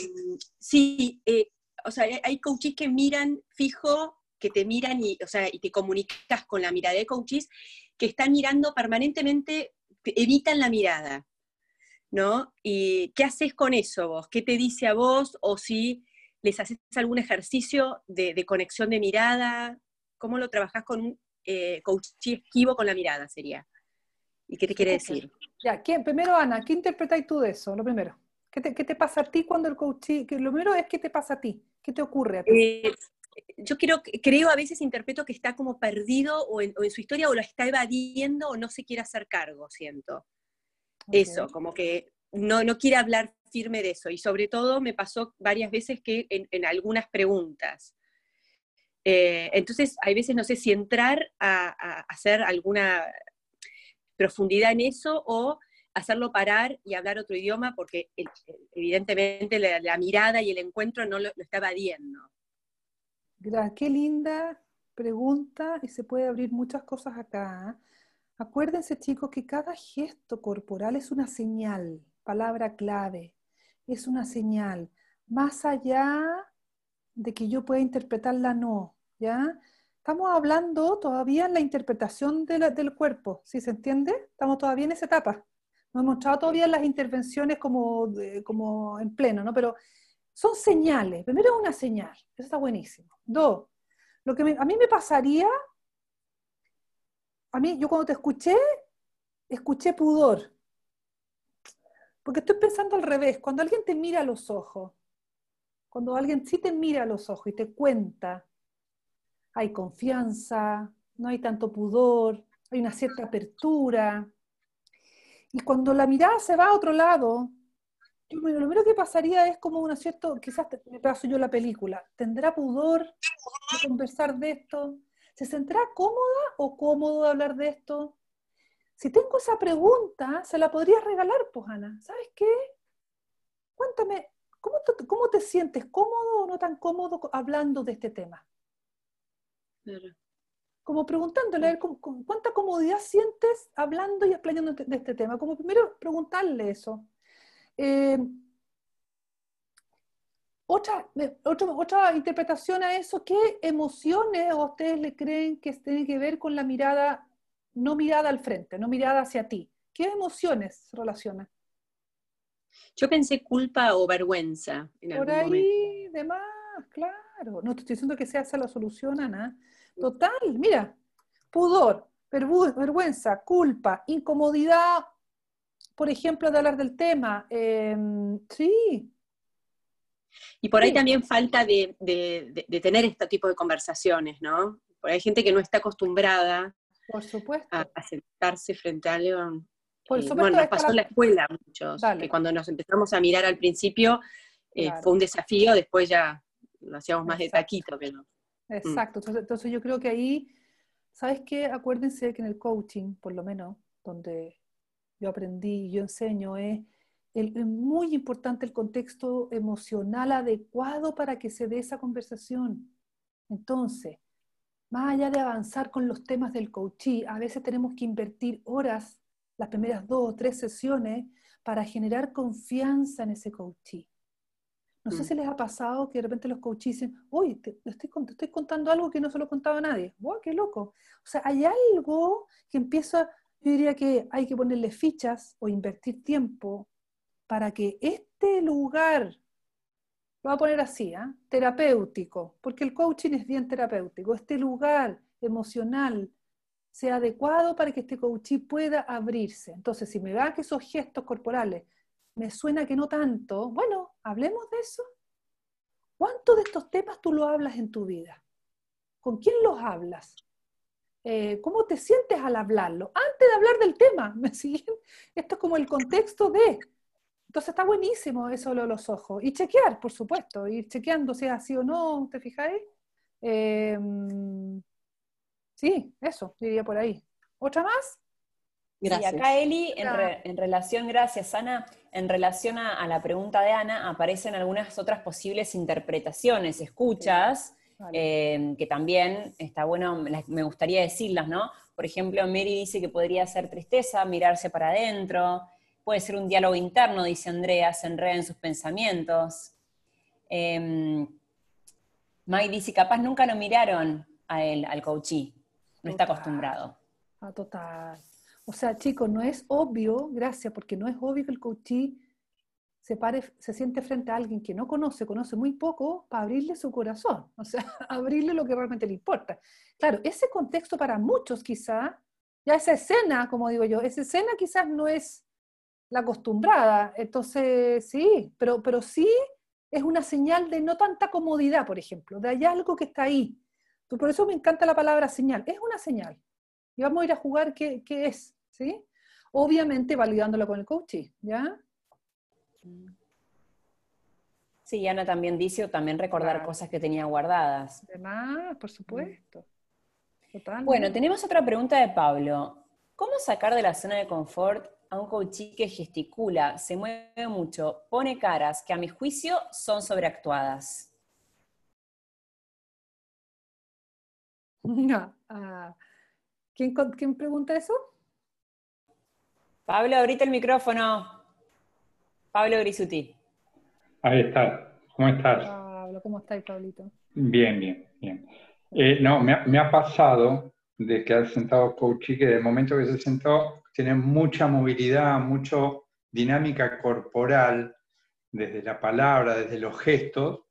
sí, eh, o sea, hay coaches que miran fijo, que te miran y, o sea, y te comunicas con la mirada de coaches que están mirando permanentemente, evitan la mirada, ¿no? ¿Y qué haces con eso vos? ¿Qué te dice a vos? O si les haces algún ejercicio de, conexión de mirada, ¿cómo lo trabajás con un eh, coach esquivo con la mirada sería? ¿Y qué te quiere decir? Ya, primero Ana, ¿qué interpretáis tú de eso? Lo primero. ¿Qué te, pasa a ti cuando el coach, lo primero es qué te pasa a ti? ¿Qué te ocurre a ti? Eh, yo creo, creo, a veces interpreto que está como perdido o en, su historia o lo está evadiendo o no se quiere hacer cargo, siento. Eso, como que no, no quiere hablar firme de eso. Y sobre todo me pasó varias veces que en, algunas preguntas. Eh, entonces, hay veces no sé si entrar a, hacer alguna profundidad en eso o hacerlo parar y hablar otro idioma porque evidentemente la, mirada y el encuentro no lo, está evadiendo. Qué linda pregunta y se puede abrir muchas cosas acá. Acuérdense chicos que cada gesto corporal es una señal, palabra clave es una señal, más allá de que yo pueda interpretarla no, ¿ya? Estamos hablando todavía en la interpretación del cuerpo, ¿sí se entiende? Estamos todavía en esa etapa. No hemos mostrado todavía las intervenciones como, como en pleno, ¿no? Pero son señales. Primero una señal, eso está buenísimo. Dos, lo que a mí me pasaría, a mí, yo cuando te escuché, escuché pudor. Porque estoy pensando al revés, cuando alguien te mira a los ojos, cuando alguien sí te mira a los ojos y te cuenta, hay confianza, no hay tanto pudor, hay una cierta apertura. Y cuando la mirada se va a otro lado, lo primero que pasaría es como una cierto, quizás me paso yo la película, ¿tendrá pudor de conversar de esto? ¿Se sentirá cómoda o cómodo de hablar de esto? Si tengo esa pregunta, se la podría regalar, pues Ana. ¿Sabes qué? Cuéntame, ¿cómo te, cómo te sientes? ¿Cómodo o no tan cómodo hablando de este tema? Como preguntándole, ¿cuánta comodidad sientes hablando y explayando de este tema? Como primero preguntarle eso. Eh, otra, otra, otra, interpretación a eso, ¿qué emociones ustedes le creen que tienen que ver con la mirada no mirada al frente, no mirada hacia ti. ¿Qué emociones se relacionan? Yo pensé culpa o vergüenza. En Por ahí, de más, claro. No te estoy diciendo que sea esa la solución, Ana. Total, mira, pudor, vergüenza, culpa, incomodidad, por ejemplo, de hablar del tema. Em, sí. Y por ahí también falta de, tener este tipo de conversaciones, ¿no? Porque hay gente que no está acostumbrada por supuesto. A, sentarse frente a algo. Por eh, bueno, nos pasó en la escuela muchos, que cuando nos empezamos a mirar al principio eh, fue un desafío, después ya lo hacíamos más de taquito, pero. Mm. Exacto, entonces, yo creo que ahí, ¿sabes qué? Acuérdense que en el coaching, por lo menos, donde yo aprendí y yo enseño, es, es muy importante el contexto emocional adecuado para que se dé esa conversación. Entonces, más allá de avanzar con los temas del coaching, a veces tenemos que invertir horas, las primeras dos o tres sesiones, para generar confianza en ese coaching. No sé mm. si les ha pasado que de repente los coaches dicen, uy, te, estoy, estoy contando algo que no se lo contaba a nadie. ¡Wow, qué loco! O sea, hay algo que empieza, yo diría que hay que ponerle fichas o invertir tiempo para que este lugar, lo voy a poner así, ¿eh? terapéutico, porque el coaching es bien terapéutico, este lugar emocional sea adecuado para que este coachee pueda abrirse. Entonces, si me da que esos gestos corporales me suena que no tanto, bueno, hablemos de eso. ¿Cuántos de estos temas tú lo hablas en tu vida? ¿Con quién los hablas? Eh, ¿Cómo te sientes al hablarlo? Antes de hablar del tema, ¿me siguen? Esto es como el contexto de. Entonces está buenísimo eso de los ojos. Y chequear, por supuesto, ir chequeando si es así o no, ¿te fijáis? Em, sí, eso, diría por ahí. ¿Otra más? Gracias. Y acá Eli, en, relación, gracias Ana, en relación a, la pregunta de Ana, aparecen algunas otras posibles interpretaciones, escuchas, eh, que también está bueno, me gustaría decirlas, ¿no? Por ejemplo, Mary dice que podría ser tristeza, mirarse para adentro, puede ser un diálogo interno, dice Andrea, se enreda en sus pensamientos. Eh, Mike dice, capaz nunca lo miraron a él, al coachí, no está acostumbrado. Ah, total. O sea, chicos, no es obvio, gracias, porque no es obvio que el coachí se, pare, se siente frente a alguien que no conoce, conoce muy poco, para abrirle su corazón, o sea, abrirle lo que realmente le importa. Claro, ese contexto para muchos quizá, ya esa escena, como digo yo, esa escena quizás no es la acostumbrada, entonces sí, pero, pero sí es una señal de no tanta comodidad, por ejemplo, de hay algo que está ahí. Por eso me encanta la palabra señal, es una señal. Y vamos a ir a jugar qué, qué es. ¿sí? Obviamente validándolo con el coaching, ¿ya? Sí, Ana también dice, también recordar cosas que tenía guardadas. Además, por supuesto. Bueno, tenemos otra pregunta de Pablo. ¿Cómo sacar de la zona de confort a un coachí que gesticula, se mueve mucho, pone caras que a mi juicio son sobreactuadas? No. Ah, ¿quién, ¿Quién pregunta eso? Pablo, ahorita el micrófono. Pablo Grisuti. Ahí está. ¿Cómo estás? Pablo, ¿cómo estás, Pablito? Bien, bien, bien. Eh, no, me ha, pasado de que ha sentado coach que el momento que se sentó tiene mucha movilidad, mucha dinámica corporal, desde la palabra, desde los gestos,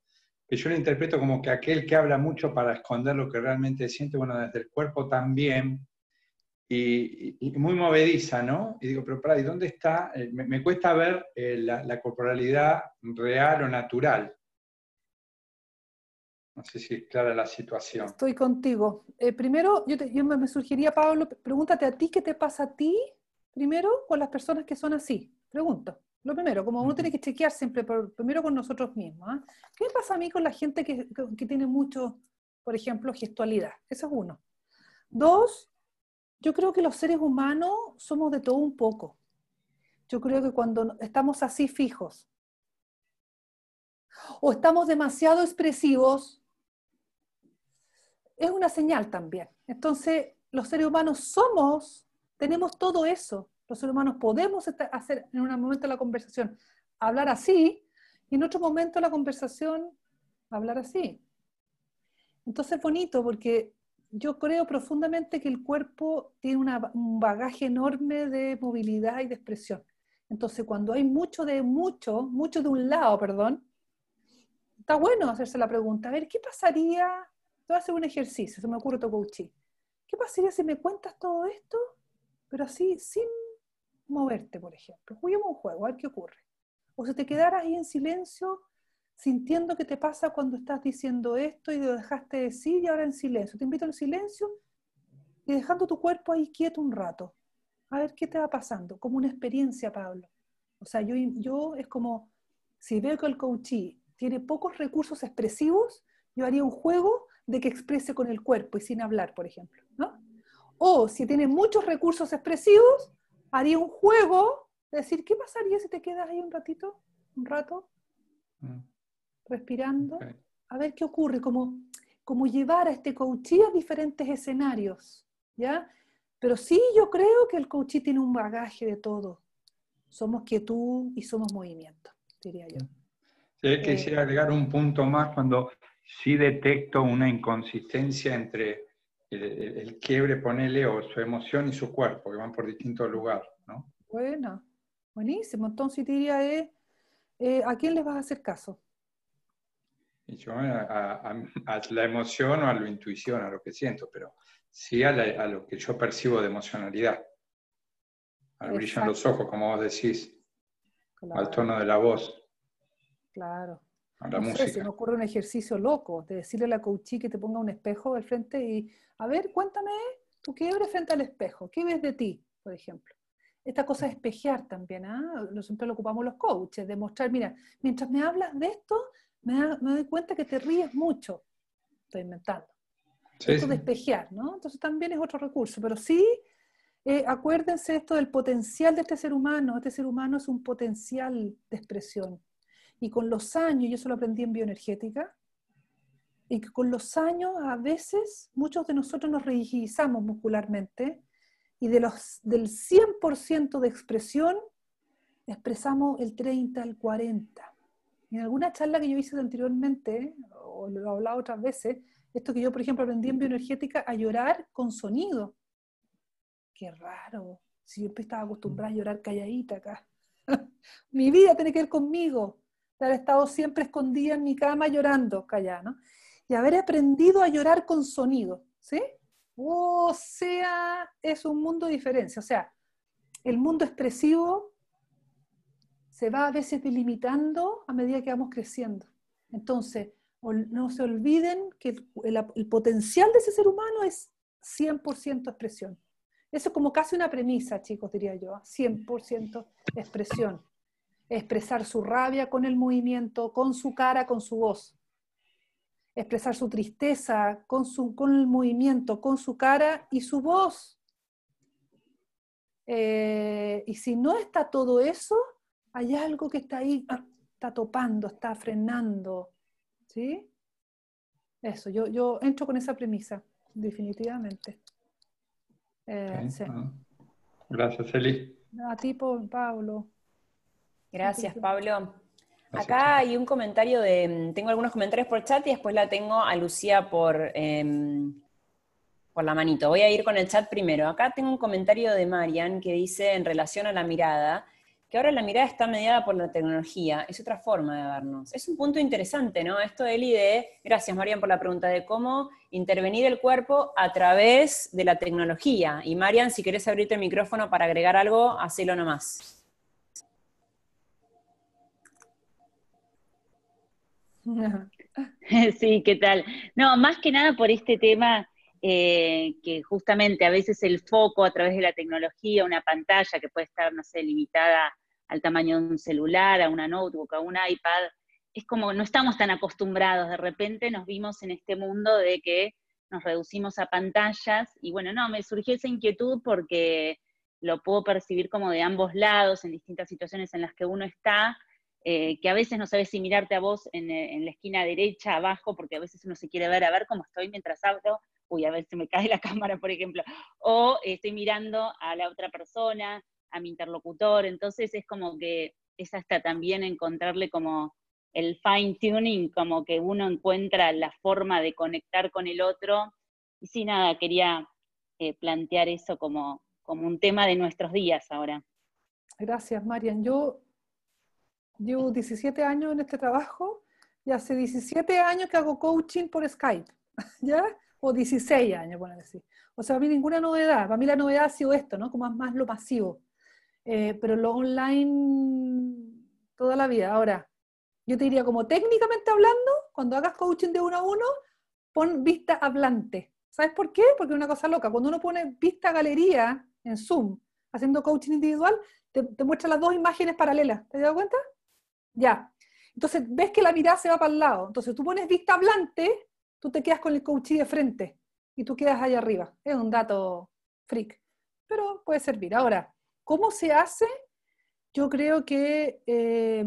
que yo lo interpreto como que aquel que habla mucho para esconder lo que realmente siente, bueno, desde el cuerpo también, y, muy movediza, ¿no? Y digo, pero para, ¿y dónde está? Eh, me, cuesta ver eh, la, corporalidad real o natural. No sé si es clara la situación. Estoy contigo. Eh, primero, yo, yo me, me, surgiría, Pablo, pregúntate a ti qué te pasa a ti, primero, con las personas que son así. Pregunto. Lo primero, como uno tiene que chequear siempre, primero con nosotros mismos. ¿ah? ¿Qué pasa a mí con la gente que, que tiene mucho, por ejemplo, gestualidad? Eso es uno. Dos, yo creo que los seres humanos somos de todo un poco. Yo creo que cuando estamos así fijos o estamos demasiado expresivos, es una señal también. Entonces, los seres humanos somos, tenemos todo eso. Los seres humanos podemos hacer en un momento de la conversación hablar así y en otro momento de la conversación hablar así. Entonces es bonito porque yo creo profundamente que el cuerpo tiene un bagaje enorme de movilidad y de expresión. Entonces, cuando hay mucho de mucho, mucho de un lado, perdón, está bueno hacerse la pregunta, a ver, ¿qué pasaría? Te voy a hacer un ejercicio, se me ocurre tu coaching. ¿Qué pasaría si me cuentas todo esto, pero así, sin moverte, por ejemplo? Juguemos un juego, a ver qué ocurre. O si te quedaras ahí en silencio sintiendo qué te pasa cuando estás diciendo esto y lo dejaste decir y ahora en silencio. Te invito en silencio y dejando tu cuerpo ahí quieto un rato. A ver qué te va pasando, como una experiencia, Pablo. O sea, yo, yo es como, si veo que el coachee tiene pocos recursos expresivos, yo haría un juego de que exprese con el cuerpo y sin hablar, por ejemplo. ¿no? O si tiene muchos recursos expresivos, haría un juego de decir, ¿qué pasaría si te quedas ahí un ratito? Un rato. Mm respirando, a ver qué ocurre, como, como llevar a este coachí a diferentes escenarios, ¿ya? Pero sí yo creo que el coachí tiene un bagaje de todo. Somos quietud y somos movimiento, diría yo. Sí, quisiera agregar un punto más cuando sí detecto una inconsistencia entre el, quiebre, ponele, o su emoción y su cuerpo, que van por distintos lugares, ¿no? Bueno, buenísimo. Entonces diría, eh, eh, ¿a quién les vas a hacer caso? Y yo a, la emoción o a la intuición, a lo que siento, pero sí a, lo que yo percibo de emocionalidad. Al brillo en los ojos, como vos decís, al tono de la voz. Claro. A la música. se me ocurre un ejercicio loco de decirle a la coachí que te ponga un espejo al frente y, a ver, cuéntame tu quiebre frente al espejo. ¿Qué ves de ti, por ejemplo? Esta cosa de espejear también, ¿ah? Siempre lo ocupamos los coaches, de mostrar, mira, mientras me hablas de esto, me, doy cuenta que te ríes mucho. Estoy inventando. esto de espejear, ¿no? Entonces también es otro recurso, pero sí eh, acuérdense esto del potencial de este ser humano. Este ser humano es un potencial de expresión. Y con los años, yo eso lo aprendí en bioenergética, y que con los años a veces muchos de nosotros nos rigidizamos muscularmente y de los, del 100% de expresión expresamos el 30 al 40. En alguna charla que yo hice anteriormente, o lo he hablado otras veces, esto que yo, por ejemplo, aprendí en bioenergética a llorar con sonido qué raro, siempre estaba acostumbrada a llorar calladita acá. mi vida tiene que ver conmigo, de haber estado siempre escondida en mi cama llorando, callada, ¿no? Y haber aprendido a llorar con sonido, ¿sí? O sea, es un mundo de diferencia. O sea, el mundo expresivo se va a veces delimitando a medida que vamos creciendo. Entonces, no se olviden que el, el potencial de ese ser humano es 100% expresión. Eso es como casi una premisa, chicos, diría yo, 100% expresión. Expresar su rabia con el movimiento, con su cara, con su voz. Expresar su tristeza con, su, con el movimiento, con su cara y su voz. Eh, y si no está todo eso, hay algo que está ahí, ah, está topando, está frenando. ¿Sí? Eso, yo, yo entro con esa premisa, definitivamente. Eh, Gracias, Eli. A ti, Pablo. Gracias, Pablo. Acá hay un comentario de. Tengo algunos comentarios por chat y después la tengo a Lucía por, em, por la manito. Voy a ir con el chat primero. Acá tengo un comentario de Marian que dice en relación a la mirada que ahora la mirada está mediada por la tecnología, es otra forma de vernos. Es un punto interesante, ¿no? Esto de Eli de, gracias Marian por la pregunta, de cómo intervenir el cuerpo a través de la tecnología. Y Marian, si querés abrirte el micrófono para agregar algo, hacelo nomás. Sí, ¿qué tal? No, más que nada por este tema eh, que justamente a veces el foco a través de la tecnología, una pantalla que puede estar, no sé, limitada al tamaño de un celular, a una notebook, a un iPad, es como no estamos tan acostumbrados, de repente nos vimos en este mundo de que nos reducimos a pantallas y bueno, no, me surgió esa inquietud porque lo puedo percibir como de ambos lados, en distintas situaciones en las que uno está, eh, que a veces no sabes si mirarte a vos en, en, la esquina derecha, abajo, porque a veces uno se quiere ver a ver cómo estoy mientras hablo, uy, a ver si me cae la cámara, por ejemplo, o estoy mirando a la otra persona, a mi interlocutor, entonces es como que es hasta también encontrarle como el fine tuning, como que uno encuentra la forma de conectar con el otro. Y sí, nada, quería eh, plantear eso como, como un tema de nuestros días ahora. Gracias, Marian. Yo llevo 17 años en este trabajo y hace 17 años que hago coaching por Skype, ¿ya? o 16 años, bueno decir. O sea, a mí ninguna novedad. Para mí la novedad ha sido esto, ¿no? Como más lo pasivo. Eh, pero lo online toda la vida. Ahora, yo te diría como técnicamente hablando, cuando hagas coaching de uno a uno, pon vista hablante. ¿Sabes por qué? Porque es una cosa loca. Cuando uno pone vista galería en Zoom, haciendo coaching individual, te, te muestra las dos imágenes paralelas. ¿Te has dado cuenta? Ya. Entonces, ves que la mirada se va para el lado. Entonces, tú pones vista hablante tú te quedas con el coachee de frente y tú quedas ahí arriba. Es un dato freak, pero puede servir. Ahora, ¿cómo se hace? Yo creo que eh,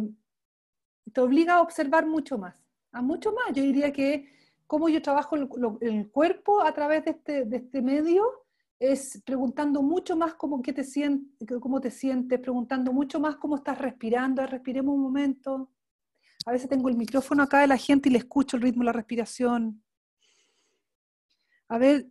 te obliga a observar mucho más, a mucho más. Yo diría que cómo yo trabajo el, cuerpo a través de este, de este medio es preguntando mucho más cómo, te cómo te sientes, preguntando mucho más cómo estás respirando, respiremos un momento, A veces tengo el micrófono acá de la gente y le escucho el ritmo de la respiración. A ver,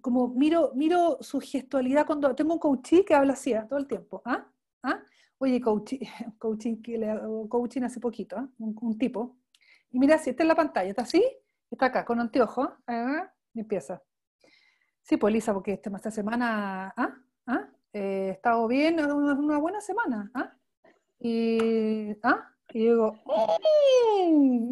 como miro, miro su gestualidad cuando tengo un coaching que habla así ¿ah? todo el tiempo. ¿Ah? ¿Ah? Oye, coaching, coaching, que le hago coaching hace poquito, ¿ah? un, tipo. Y mira, si está en la pantalla, ¿está así? Está acá, con anteojo. ¿ah? Empieza. Sí, pues Elisa, porque esta, esta semana ¿ah? ¿Ah? Eh, he estado bien, una, una buena semana. ¿ah? Y, ¿ah? y digo, ¡mmm!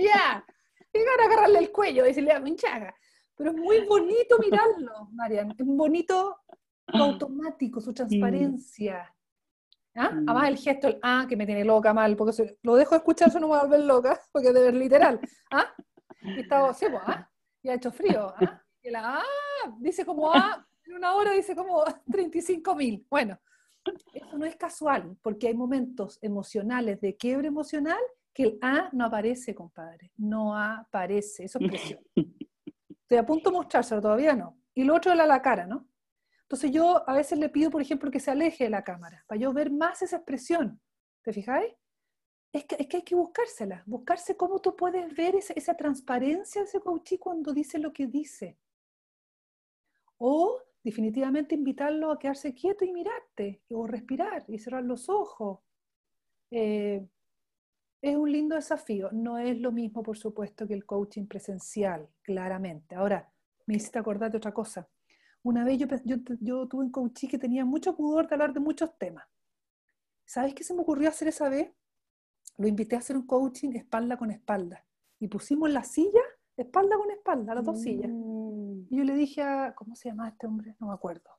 ¡ya! Y van a agarrarle el cuello y decirle a Minchaga. Pero es muy bonito mirarlo, Marian. Es bonito automático, su transparencia. ¿Ah? Además el gesto, el ah, que me tiene loca mal, porque lo dejo de escuchar, eso no me va a volver loca, porque ser literal. ¿Ah? Y estaba, sí, pues, ¿ah? Y ha hecho frío. ¿ah? Y la ah, dice como ah, en una hora dice como 35 mil. Bueno, eso no es casual, porque hay momentos emocionales de quiebre emocional que el A no aparece, compadre. No aparece, eso es presión. Estoy a punto de mostrárselo, todavía no. Y lo otro era la cara, ¿no? Entonces yo a veces le pido, por ejemplo, que se aleje de la cámara, para yo ver más esa expresión. ¿Te fijáis? Es que, es que hay que buscársela, buscarse cómo tú puedes ver esa, esa transparencia de ese coachí cuando dice lo que dice. O definitivamente invitarlo a quedarse quieto y mirarte, o respirar y cerrar los ojos. Eh, es un lindo desafío. No es lo mismo, por supuesto, que el coaching presencial, claramente. Ahora, me hiciste acordar de otra cosa. Una vez yo, yo, tuve un coaching que tenía mucho pudor de hablar de muchos temas. ¿Sabes qué se me ocurrió hacer esa vez? Lo invité a hacer un coaching espalda con espalda. Y pusimos la silla espalda con espalda, las dos sillas. Y yo le dije a, ¿cómo se llama este hombre? No me acuerdo.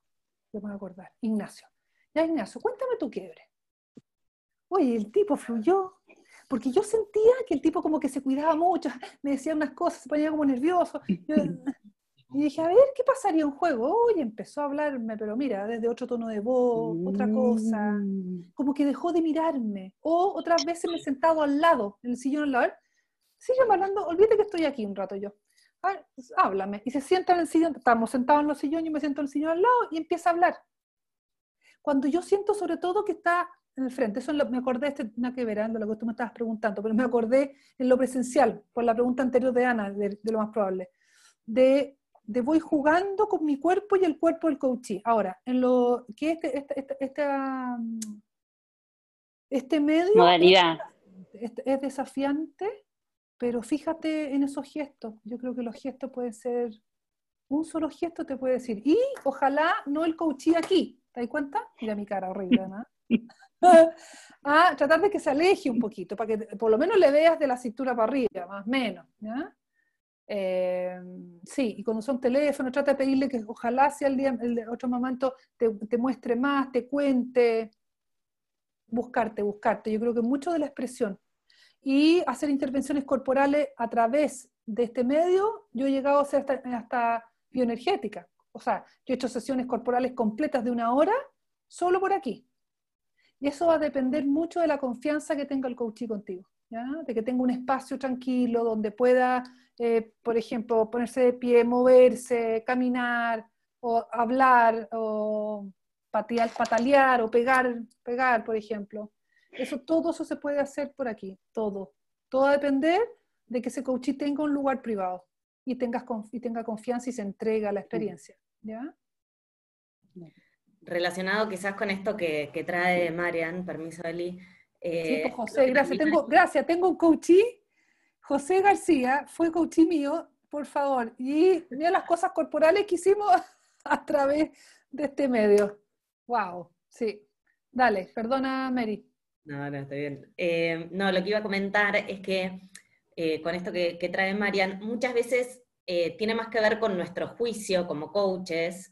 Yo me voy a acordar. Ignacio. Ya, Ignacio, cuéntame tu quiebre. Oye, el tipo fluyó, porque yo sentía que el tipo como que se cuidaba mucho, me decía unas cosas, se ponía como nervioso. y dije, a ver, ¿qué pasaría un juego? Oye, empezó a hablarme, pero mira, desde otro tono de voz, otra cosa, mm. como que dejó de mirarme. O otras veces me he sentado al lado, en el sillón al lado, sigue hablando, olvídate que estoy aquí un rato yo. Pues, háblame. Y se sienta en el sillón, estamos sentados en los sillones, yo me siento en el sillón al lado y empieza a hablar. Cuando yo siento sobre todo que está en el frente, eso me acordé, este, no que verán, lo que tú me estabas preguntando, pero me acordé en lo presencial, por la pregunta anterior de Ana, de, lo más probable, de, de, voy jugando con mi cuerpo y el cuerpo del coachee. Ahora, en lo que este, este, este, este, medio Modalidad. es desafiante, pero fíjate en esos gestos. Yo creo que los gestos pueden ser, un solo gesto te puede decir, y ojalá no el coachí aquí. ¿Te das cuenta? Mira mi cara horrible, ¿no? ah, tratar de que se aleje un poquito, para que por lo menos le veas de la cintura para arriba, más o menos. Eh, sí, y cuando son teléfonos, trata de pedirle que ojalá sea el, día, el otro momento te, te, muestre más, te cuente, buscarte, buscarte. Yo creo que mucho de la expresión y hacer intervenciones corporales a través de este medio, yo he llegado a ser hasta, bioenergética. O sea, yo he hecho sesiones corporales completas de una hora solo por aquí. Y eso va a depender mucho de la confianza que tenga el coachí contigo, de que tenga un espacio tranquilo donde pueda, eh, por ejemplo, ponerse de pie, moverse, caminar, o hablar, o patalear, o pegar, pegar, por ejemplo. Eso, todo eso se puede hacer por aquí, todo. Todo va a depender de que ese coach tenga un lugar privado y, tengas, y tenga confianza y se entrega a la experiencia. ¿ya? Relacionado quizás con esto que, trae Marian, permiso Eli. Eh, sí, pues José, gracias. Tengo, gracias, tengo un coachí, José García, fue coachí mío, por favor, y mira las cosas corporales que hicimos a través de este medio. Wow, sí. Dale, perdona, Mary. No, no, está bien. Eh, no, lo que iba a comentar es que eh, con esto que, trae Marian, muchas veces eh, tiene más que ver con nuestro juicio como coaches,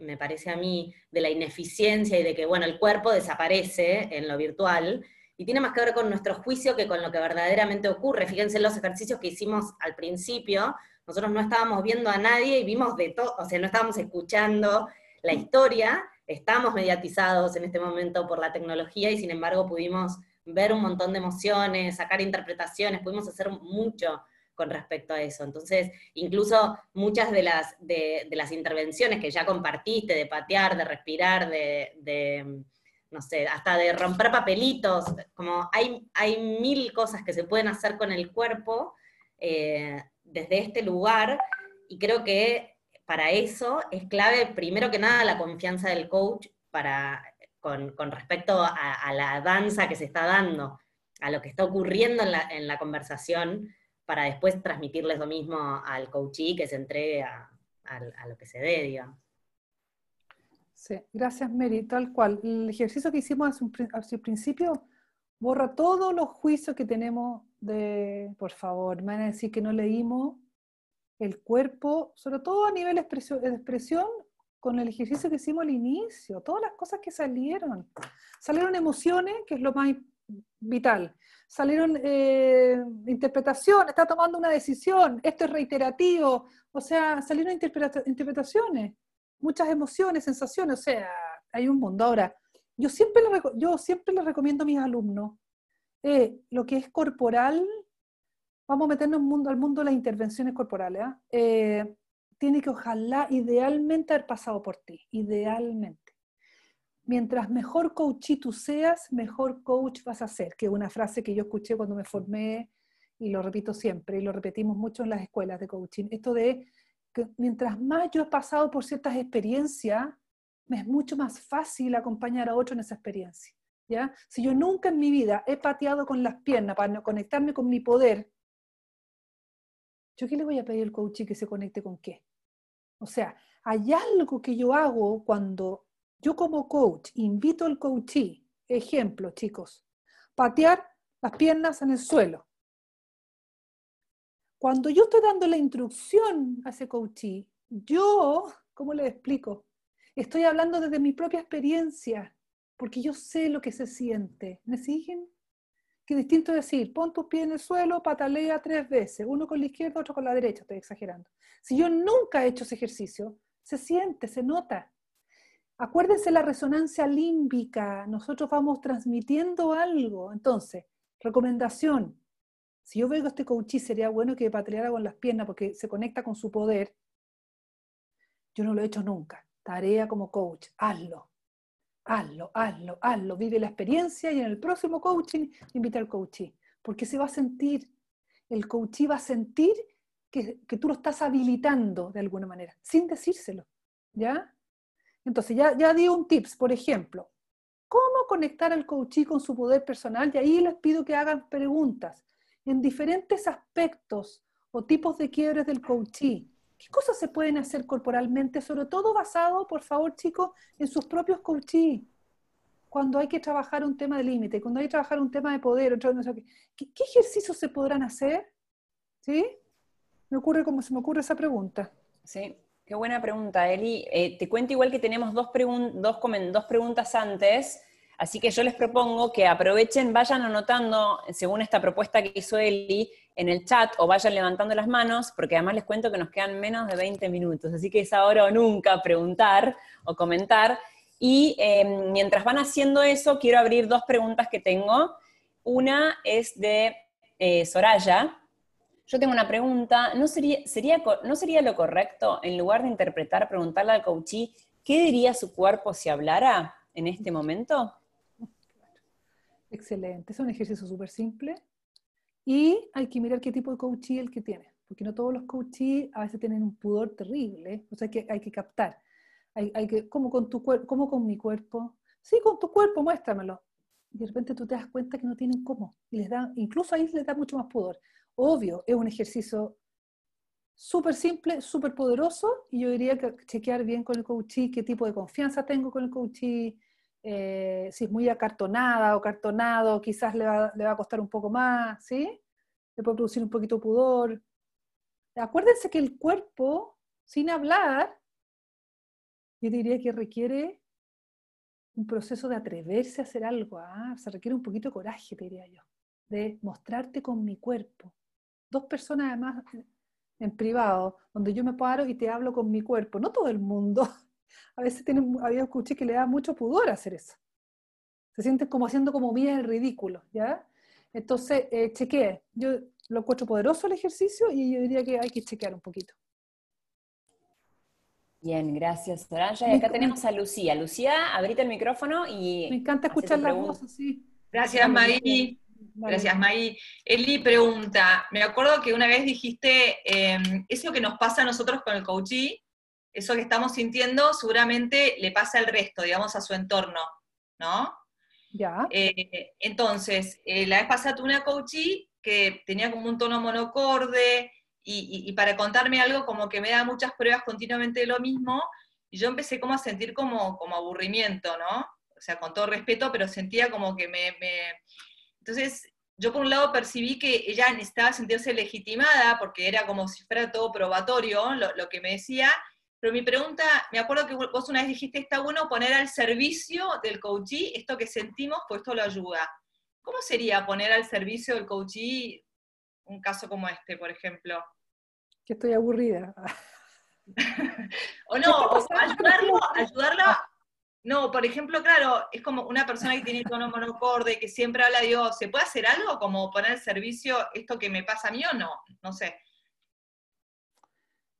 me parece a mí, de la ineficiencia y de que, bueno, el cuerpo desaparece en lo virtual, y tiene más que ver con nuestro juicio que con lo que verdaderamente ocurre. Fíjense en los ejercicios que hicimos al principio, nosotros no estábamos viendo a nadie y vimos de todo, o sea, no estábamos escuchando la historia, estamos mediatizados en este momento por la tecnología y sin embargo pudimos ver un montón de emociones, sacar interpretaciones, pudimos hacer mucho con respecto a eso. Entonces, incluso muchas de las, intervenciones que ya compartiste, de patear, de respirar, de, no sé, hasta de romper papelitos, como hay, hay mil cosas que se pueden hacer con el cuerpo eh, desde este lugar, y creo que para eso es clave, primero que nada, la confianza del coach para, con, respecto a, la danza que se está dando, a lo que está ocurriendo en la, conversación, para después transmitirles lo mismo al coachee que se entregue a, lo que se dé, digamos. Sí, gracias Mary, tal cual. El ejercicio que hicimos hace, un, principio borra todos los juicios que tenemos de, por favor, me van a decir que no leímos el cuerpo, sobre todo a nivel de expresión, con el ejercicio que hicimos al inicio, todas las cosas que salieron. Salieron emociones, que es lo más vital. Salieron eh, interpretaciones, está tomando una decisión, esto es reiterativo, o sea, salieron interpretaciones muchas emociones, sensaciones, o sea, hay un mundo. Ahora, yo siempre le, yo siempre les recomiendo a mis alumnos eh, lo que es corporal, vamos a meternos mundo, al mundo de las intervenciones corporales, ¿ah? eh, tiene que ojalá idealmente haber pasado por ti, idealmente. Mientras mejor coach tú seas, mejor coach vas a ser, que es una frase que yo escuché cuando me formé y lo repito siempre, y lo repetimos mucho en las escuelas de coaching, esto de mientras más yo he pasado por ciertas experiencias, me es mucho más fácil acompañar a otro en esa experiencia. ¿ya? Si yo nunca en mi vida he pateado con las piernas para conectarme con mi poder, ¿yo qué le voy a pedir al coach que se conecte con qué? O sea, hay algo que yo hago cuando yo como coach invito al coachee, ejemplo chicos, patear las piernas en el suelo. Cuando yo estoy dando la instrucción a ese coachee, yo, ¿cómo le explico? Estoy hablando desde mi propia experiencia, porque yo sé lo que se siente. ¿Me siguen? Que distinto decir, pon tus pies en el suelo, patalea tres veces, uno con la izquierda, otro con la derecha, estoy exagerando. Si yo nunca he hecho ese ejercicio, se siente, se nota. Acuérdense la resonancia límbica, nosotros vamos transmitiendo algo. Entonces, recomendación, si yo veo que este coachí sería bueno que pataleara con las piernas porque se conecta con su poder, yo no lo he hecho nunca. Tarea como coach, hazlo, hazlo, hazlo, hazlo. Vive la experiencia y en el próximo coaching invita al coachí, porque se va a sentir, el coachí va a sentir que, que, tú lo estás habilitando de alguna manera, sin decírselo, ¿ya? Entonces, ya, ya di un tips, por ejemplo, ¿cómo conectar al coachí con su poder personal? Y ahí les pido que hagan preguntas en diferentes aspectos o tipos de quiebres del coachí. ¿Qué cosas se pueden hacer corporalmente? Sobre todo basado, por favor, chicos, en sus propios coachí. Cuando hay que trabajar un tema de límite, cuando hay que trabajar un tema de poder, ¿qué, ¿qué, ejercicios se podrán hacer? ¿Sí? Me ocurre como se me ocurre esa pregunta. Sí, qué buena pregunta, Eli. Eh, te cuento igual que tenemos dos, dos, dos preguntas antes Así que yo les propongo que aprovechen, vayan anotando, según esta propuesta que hizo Eli, en el chat o vayan levantando las manos, porque además les cuento que nos quedan menos de 20 minutos, así que es ahora o nunca preguntar o comentar. Y em, mientras van haciendo eso, quiero abrir dos preguntas que tengo. Una es de eh, Soraya. Yo tengo una pregunta, ¿No sería, sería, ¿no sería lo correcto, en lugar de interpretar, preguntarle al coachí, ¿qué diría su cuerpo si hablara en este momento? Excelente, es un ejercicio súper simple. Y hay que mirar qué tipo de coachee el que tiene, porque no todos los coachees a veces tienen un pudor terrible, o sea que hay que captar. Hay, hay que, ¿cómo con, tu ¿Cómo con mi cuerpo? Sí, con tu cuerpo, muéstramelo. Y de repente tú te das cuenta que no tienen cómo. Y les da, incluso ahí les da mucho más pudor. Obvio, es un ejercicio súper simple, súper poderoso, y yo diría que chequear bien con el coachee qué tipo de confianza tengo con el coachee, eh, si es muy acartonada o cartonado, quizás le va, le va, a costar un poco más, ¿sí? Le puede producir un poquito pudor. Acuérdense que el cuerpo, sin hablar, yo diría que requiere un proceso de atreverse a hacer algo, ¿ah? se requiere un poquito de coraje, diría yo, de mostrarte con mi cuerpo. Dos personas además en privado, donde yo me paro y te hablo con mi cuerpo, no todo el mundo a veces tienen, había escuché que le da mucho pudor hacer eso. Se sienten como haciendo como bien el ridículo, ¿ya? Entonces, eh, chequee. Yo lo encuentro poderoso el ejercicio y yo diría que hay que chequear un poquito. Bien, gracias Soraya. Y acá tenemos a Lucía. Lucía, abrite el micrófono y... Me encanta escuchar la voz así. Gracias, Maí. Gracias, Maí. Eli pregunta, me acuerdo que una vez dijiste, em, eso que nos pasa a nosotros con el coachí, eso que estamos sintiendo, seguramente le pasa al resto, digamos, a su entorno, ¿no? Ya. Eh, entonces, eh, la vez pasada tuve una coachí que tenía como un tono monocorde, y, para contarme algo como que me da muchas pruebas continuamente de lo mismo, y yo empecé como a sentir como, como aburrimiento, ¿no? O sea, con todo respeto, pero sentía como que me... Entonces, yo por un lado percibí que ella necesitaba sentirse legitimada, porque era como si fuera todo probatorio lo, que me decía, pero mi pregunta, me acuerdo que vos una vez dijiste, está bueno poner al servicio del coachee esto que sentimos, pues esto lo ayuda. ¿Cómo sería poner al servicio del coachee un caso como este, por ejemplo? que estoy aburrida. o no, ayudarlo, ayudarla. No, por ejemplo, claro, es como una persona que tiene tono monocorde, que siempre habla de Dios, ¿se puede hacer algo como poner al servicio esto que me pasa a mí o no? No sé.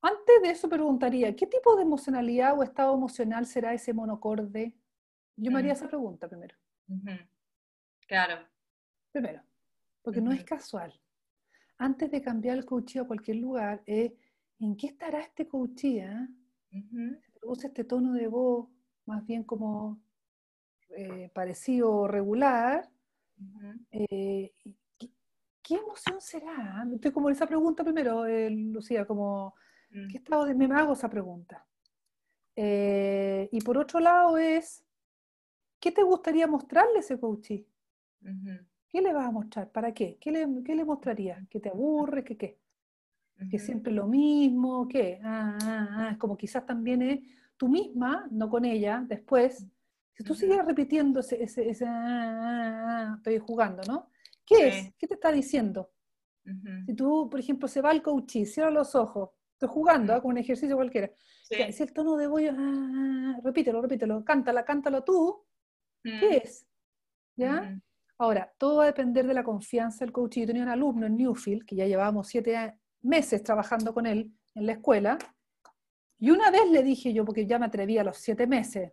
Antes de eso preguntaría, ¿qué tipo de emocionalidad o estado emocional será ese monocorde? Yo me haría mm. esa pregunta primero. Claro. Primero, porque no es casual antes de cambiar el coaching a cualquier lugar, es en qué estará este coaching. Ah? produce este tono de voz más bien como eh, parecido regular. Eh, ¿qué, emoción será? Estoy como en esa pregunta primero, eh, Lucía, como. ¿Qué estado de me hago esa pregunta? y por otro lado es, ¿qué te gustaría mostrarle ese coaching? ¿Qué le vas a mostrar? ¿Para qué? ¿Qué le, qué le mostrarías? ¿Que te aburre? ¿Que qué? ¿Que siempre lo mismo? ¿Qué? Ah, ah, ah, es como quizás también es tú misma, no con ella, después, si tú sigues repitiendo ese, ese, ese estoy jugando, ¿no? ¿Qué es? ¿Qué te está diciendo? Si tú, por ejemplo, se va al coachí, cierra los ojos, estoy jugando con un ejercicio cualquiera, si el tono de voy, repítelo, repítelo, cántala, cántalo tú, ¿qué es? ¿Ya? Ahora, todo va a depender de la confianza del coach. Yo tenía un alumno en Newfield, que ya llevábamos siete meses trabajando con él en la escuela, y una vez le dije yo, porque ya me atreví a los siete meses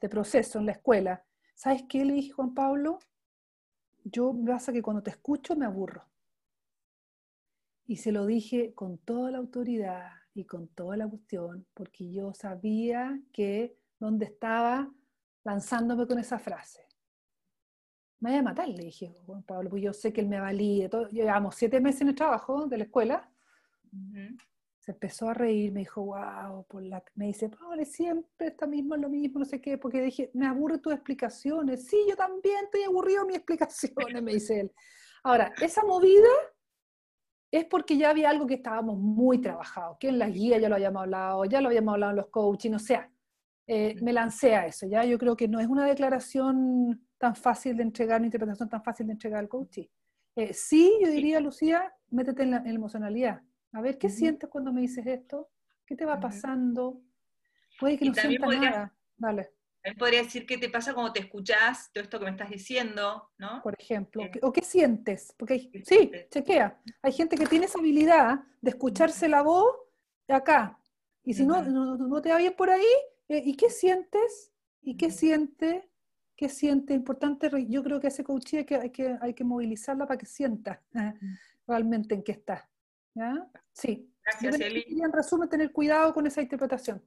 de proceso en la escuela, ¿sabes qué? Le dije, Juan Pablo, yo me pasa que cuando te escucho me aburro. Y se lo dije con toda la autoridad y con toda la cuestión, porque yo sabía que dónde estaba lanzándome con esa frase me voy a matar, le dije, Juan Pablo, pues yo sé que él me valide. Todo. Llevamos siete meses en el trabajo de la escuela. Se empezó a reír, me dijo, wow, por la... me dice, Pablo, siempre está mismo lo mismo, no sé qué, porque dije, me aburre tus explicaciones. Sí, yo también estoy aburrido de mis explicaciones, me dice él. Ahora, esa movida es porque ya había algo que estábamos muy trabajados, que en la guía ya lo habíamos hablado, ya lo habíamos hablado en los coaching, o sea, eh, me lancé a eso, ya yo creo que no es una declaración tan fácil de entregar, una interpretación tan fácil de entregar al coaching. Eh, sí, yo diría, Lucía, métete en la, emocionalidad. A ver, ¿qué sientes cuando me dices esto? ¿Qué te va pasando? Puede que no sientas nada. Dale. También podría decir qué te pasa cuando te escuchás todo esto que me estás diciendo, ¿no? Por ejemplo. Eh, ¿O qué sientes? Porque sí, chequea. Hay gente que tiene esa habilidad de escucharse la voz de acá. Y si no, no, te va bien por ahí, eh, ¿y qué sientes? ¿Y qué siente? qué siente, importante, yo creo que ese coaching hay que, hay que, hay que movilizarla para que sienta ¿eh? realmente en qué está. ¿ya? Sí. Gracias, Eli. En resumen, tener cuidado con esa interpretación.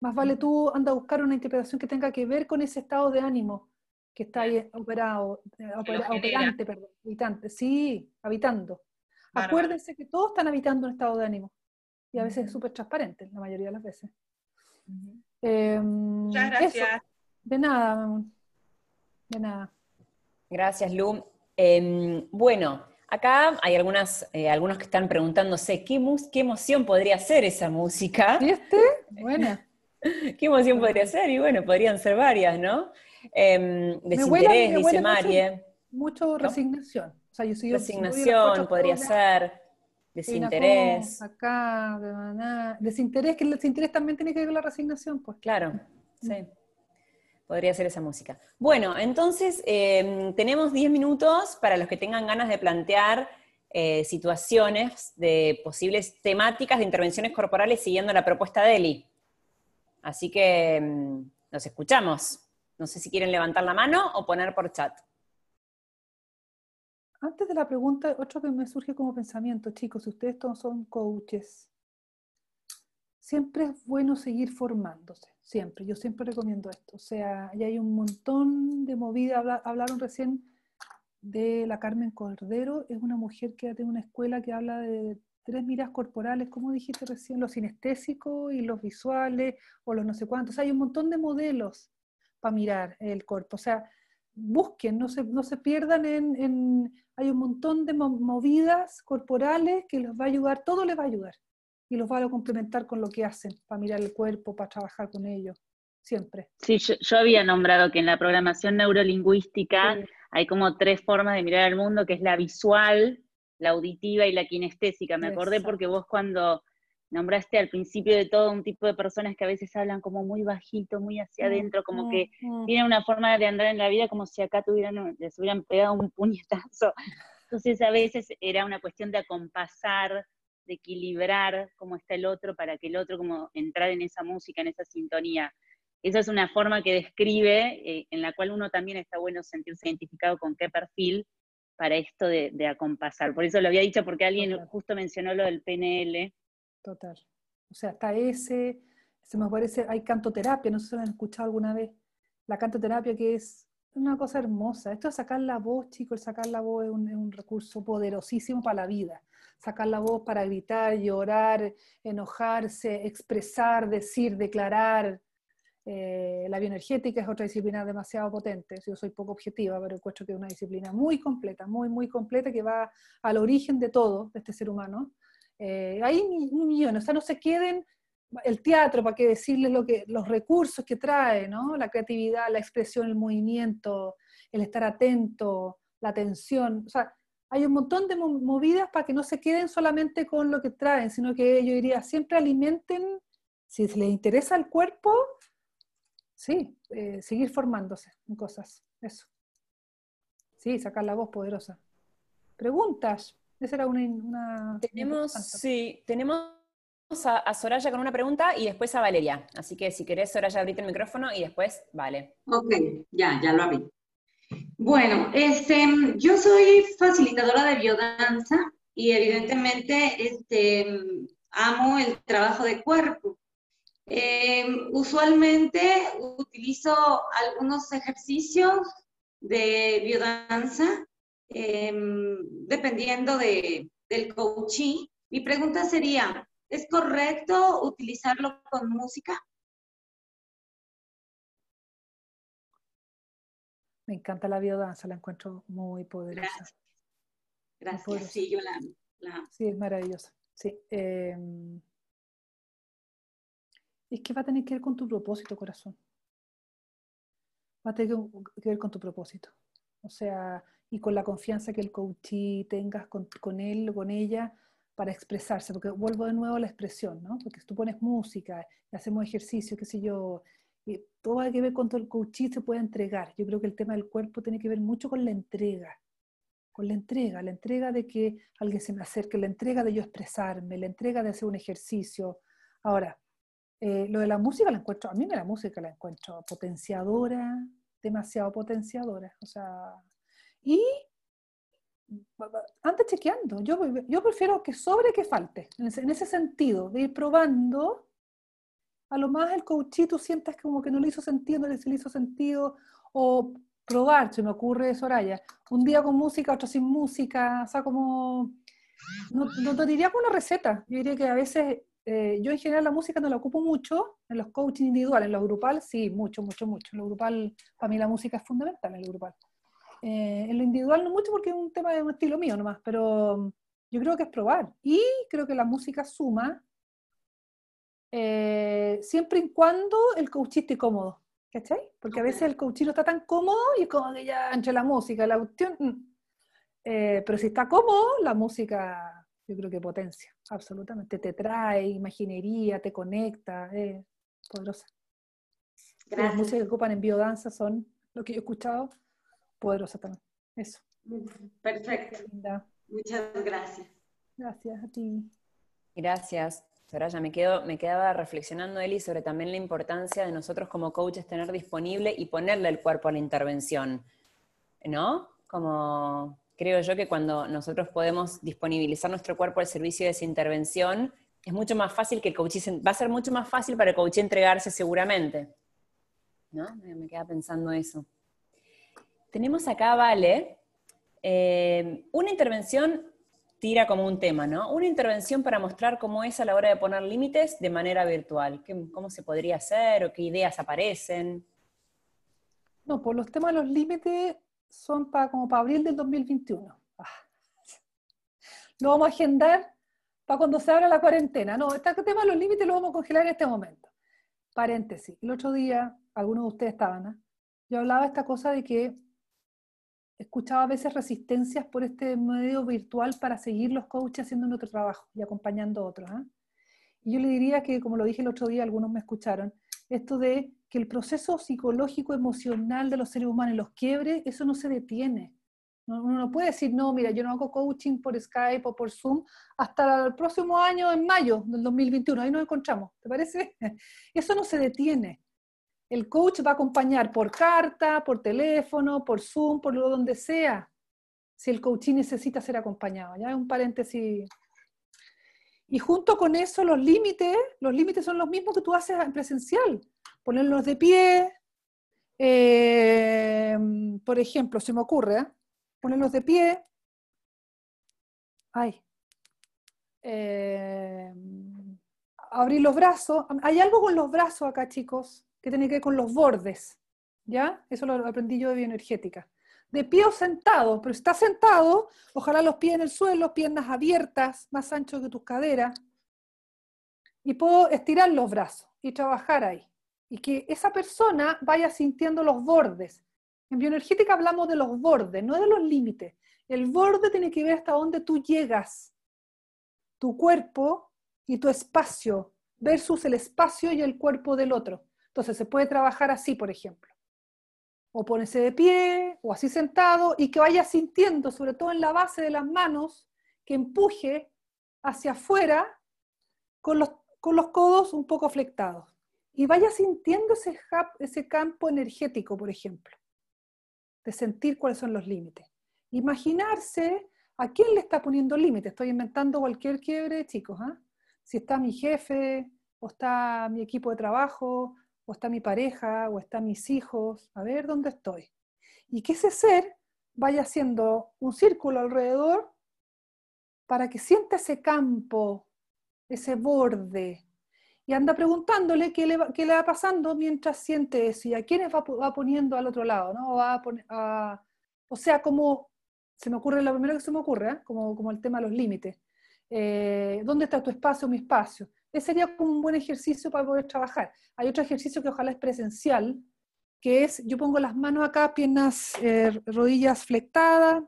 Más vale tú anda a buscar una interpretación que tenga que ver con ese estado de ánimo que está ahí operado, eh, operante, perdón, habitante, sí, habitando. Acuérdense que todos están habitando un estado de ánimo y a veces es súper transparente, la mayoría de las veces. Em, Muchas gracias. De nada. De nada. Gracias, Lu. Em, bueno, acá hay algunas, eh, algunos que están preguntándose ¿qué, qué emoción podría ser esa música. ¿Viste? Buena. ¿Qué emoción podría ser? Y bueno, podrían ser varias, ¿no? Eh, desinterés, dice Marie. Mucho, resignación. resignación podría ser. Desinterés. Acá, desinterés, que el desinterés también tiene que ver con la resignación, pues. Claro, sí podría ser esa música. Bueno, entonces em, tenemos 10 minutos para los que tengan ganas de plantear eh, situaciones de posibles temáticas de intervenciones corporales siguiendo la propuesta de Eli. Así que mm, nos escuchamos. No sé si quieren levantar la mano o poner por chat. Antes de la pregunta, otro que me surge como pensamiento, chicos, si ustedes todos son coaches, siempre es bueno seguir formándose, siempre. Yo siempre recomiendo esto. O sea, ya hay un montón de movida. hablaron recién de la Carmen Cordero, es una mujer que tiene una escuela que habla de tres miras corporales, como dijiste recién, los sinestésicos y los visuales, o los no sé cuántos. hay un montón de modelos para mirar el cuerpo. O sea, busquen, no se, no se pierdan en, Hay un montón de movidas corporales que les va a ayudar, todo les va a ayudar. Y los va a complementar con lo que hacen, para mirar el cuerpo, para trabajar con ellos, siempre. Sí, yo, había nombrado que en la programación neurolingüística hay como tres formas de mirar el mundo, que es la visual, la auditiva y la kinestésica. Me acordé porque vos cuando nombraste al principio de todo un tipo de personas que a veces hablan como muy bajito, muy hacia adentro, como mm, que mm. tienen una forma de andar en la vida como si acá tuvieran, les hubieran pegado un puñetazo. Entonces a veces era una cuestión de acompasar, de equilibrar cómo está el otro para que el otro como entrar en esa música, en esa sintonía. Esa es una forma que describe, eh, en la cual uno también está bueno sentirse identificado con qué perfil para esto de, de acompasar. Por eso lo había dicho porque alguien justo mencionó lo del PNL, Total. O sea, hasta ese, se me parece, hay cantoterapia, no sé si lo han escuchado alguna vez, la cantoterapia que es una cosa hermosa. Esto de sacar la voz, chicos, el sacar la voz es un, recurso poderosísimo para la vida. Sacar la voz para gritar, llorar, enojarse, expresar, decir, declarar. Eh, la bioenergética es otra disciplina demasiado potente. Yo soy poco objetiva, pero encuentro que es una disciplina muy completa, muy, muy completa, que va al origen de todo, de este ser humano. Eh, hay millones, o sea, no se queden el teatro, para qué decirles lo que, los recursos que trae, ¿no? La creatividad, la expresión, el movimiento, el estar atento, la atención, o sea, hay un montón de movidas para que no se queden solamente con lo que traen, sino que yo diría, siempre alimenten, si les interesa el cuerpo, sí, eh, seguir formándose en cosas, eso. Sí, sacar la voz poderosa. Preguntas. Esa era una... tenemos, sí, tenemos a, Soraya con una pregunta y después a Valeria. Así que si querés, Soraya, abrite el micrófono y después, vale. Ok, ya, ya lo abrí. Bueno, este, yo soy facilitadora de biodanza y evidentemente este, amo el trabajo de cuerpo. Em, usualmente utilizo algunos ejercicios de biodanza Em, dependiendo de, del coaching. Mi pregunta sería, ¿es correcto utilizarlo con música? Me encanta la biodanza, la encuentro muy poderosa. Gracias. Sí, yo la, Sí, es maravillosa. Sí. Em, es que va a tener que ver con tu propósito, corazón. Va a tener que ver con tu propósito. O sea, y con la confianza que el coachee tengas con, con él o con ella para expresarse, porque vuelvo de nuevo a la expresión, ¿no? Porque si tú pones música hacemos ejercicio, qué sé yo, y todo hay que ver con todo el coachee se puede entregar. Yo creo que el tema del cuerpo tiene que ver mucho con la entrega, con la entrega, la entrega de que alguien se me acerque, la entrega de yo expresarme, la entrega de hacer un ejercicio. Ahora, eh, lo de la música la encuentro, a mí me la música la encuentro potenciadora, demasiado potenciadora, o sea, y antes chequeando, yo, yo prefiero que sobre que falte, en ese, sentido, de ir probando, a lo más el coachito sientas como que no le hizo sentido, no le hizo sentido, o probar, se me ocurre Soraya, un día con música, otro sin música, o sea, como, no, te diría como una receta, yo diría que a veces, eh, yo en general la música no la ocupo mucho, en los coaching individuales, en los grupal sí, mucho, mucho, mucho, en lo grupal, para mí la música es fundamental en lo grupal. Eh, en lo individual no mucho porque es un tema de un estilo mío nomás, pero yo creo que es probar. Y creo que la música suma eh, siempre y cuando el coach esté cómodo. ¿Cachai? Porque a veces el coach no está tan cómodo y es como que ya entre la música, la cuestión. Mm. Eh, pero si está cómodo, la música yo creo que potencia, absolutamente. Te trae imaginería, te conecta, es poderosa. Las músicas que ocupan en biodanza son lo que yo he escuchado, poderosa también. Eso. Perfecto. Muchas gracias. Gracias a ti. Gracias. Soraya, me, quedo, me quedaba reflexionando, Eli, sobre también la importancia de nosotros como coaches tener disponible y ponerle el cuerpo a la intervención, ¿no? Como creo yo que cuando nosotros podemos disponibilizar nuestro cuerpo al servicio de esa intervención, es mucho más fácil que el coach, va a ser mucho más fácil para el coach entregarse seguramente. ¿No? Me queda pensando eso. Tenemos acá, Vale, eh, una intervención tira como un tema, ¿no? Una intervención para mostrar cómo es a la hora de poner límites de manera virtual. ¿Cómo se podría hacer o qué ideas aparecen? No, por los temas de los límites son para, como para abril del 2021. Ah. Lo vamos a agendar para cuando se abra la cuarentena. No, este tema de los límites lo vamos a congelar en este momento. Paréntesis. El otro día, algunos de ustedes estaban, ¿eh? yo hablaba esta cosa de que escuchaba a veces resistencias por este medio virtual para seguir los coaches haciendo nuestro trabajo y acompañando a otros. ¿ah? Y yo le diría que, como lo dije el otro día, algunos me escucharon, esto de que el proceso psicológico, emocional de los seres humanos, los quiebres, eso no se detiene. Uno no puede decir, no, mira, yo no hago coaching por Skype o por Zoom hasta el próximo año, en mayo del 2021, ahí nos encontramos, ¿te parece? Eso no se detiene. El coach va a acompañar por carta, por teléfono, por Zoom, por lo donde sea, si el coaching necesita ser acompañado. Ya es un paréntesis. Y junto con eso, los límites, los límites son los mismos que tú haces en presencial. Ponerlos de pie, eh, por ejemplo, se me ocurre, ¿eh? ponerlos de pie. Ay. Eh, abrir los brazos. Hay algo con los brazos acá, chicos que tiene que ver con los bordes, ¿ya? Eso lo aprendí yo de bioenergética. De pie o sentado, pero si estás sentado, ojalá los pies en el suelo, piernas abiertas, más anchos que tus caderas, y puedo estirar los brazos y trabajar ahí. Y que esa persona vaya sintiendo los bordes. En bioenergética hablamos de los bordes, no de los límites. El borde tiene que ver hasta dónde tú llegas, tu cuerpo y tu espacio, versus el espacio y el cuerpo del otro. Entonces se puede trabajar así, por ejemplo. O ponerse de pie, o así sentado, y que vaya sintiendo, sobre todo en la base de las manos, que empuje hacia afuera con los, con los codos un poco flectados. Y vaya sintiendo ese, ese campo energético, por ejemplo, de sentir cuáles son los límites. Imaginarse a quién le está poniendo límites. Estoy inventando cualquier quiebre, chicos. ¿ah? Si está mi jefe, o está mi equipo de trabajo, o está mi pareja, o están mis hijos, a ver dónde estoy. Y que ese ser vaya haciendo un círculo alrededor para que sienta ese campo, ese borde, y anda preguntándole qué le, va, qué le va pasando mientras siente eso y a quiénes va, va poniendo al otro lado, ¿no? Va a o sea, como se me ocurre, lo primero que se me ocurre, ¿eh? como, como el tema de los límites. Eh, ¿Dónde está tu espacio, mi espacio? Ese sería como un buen ejercicio para poder trabajar. Hay otro ejercicio que ojalá es presencial, que es, yo pongo las manos acá, piernas, eh, rodillas flectadas,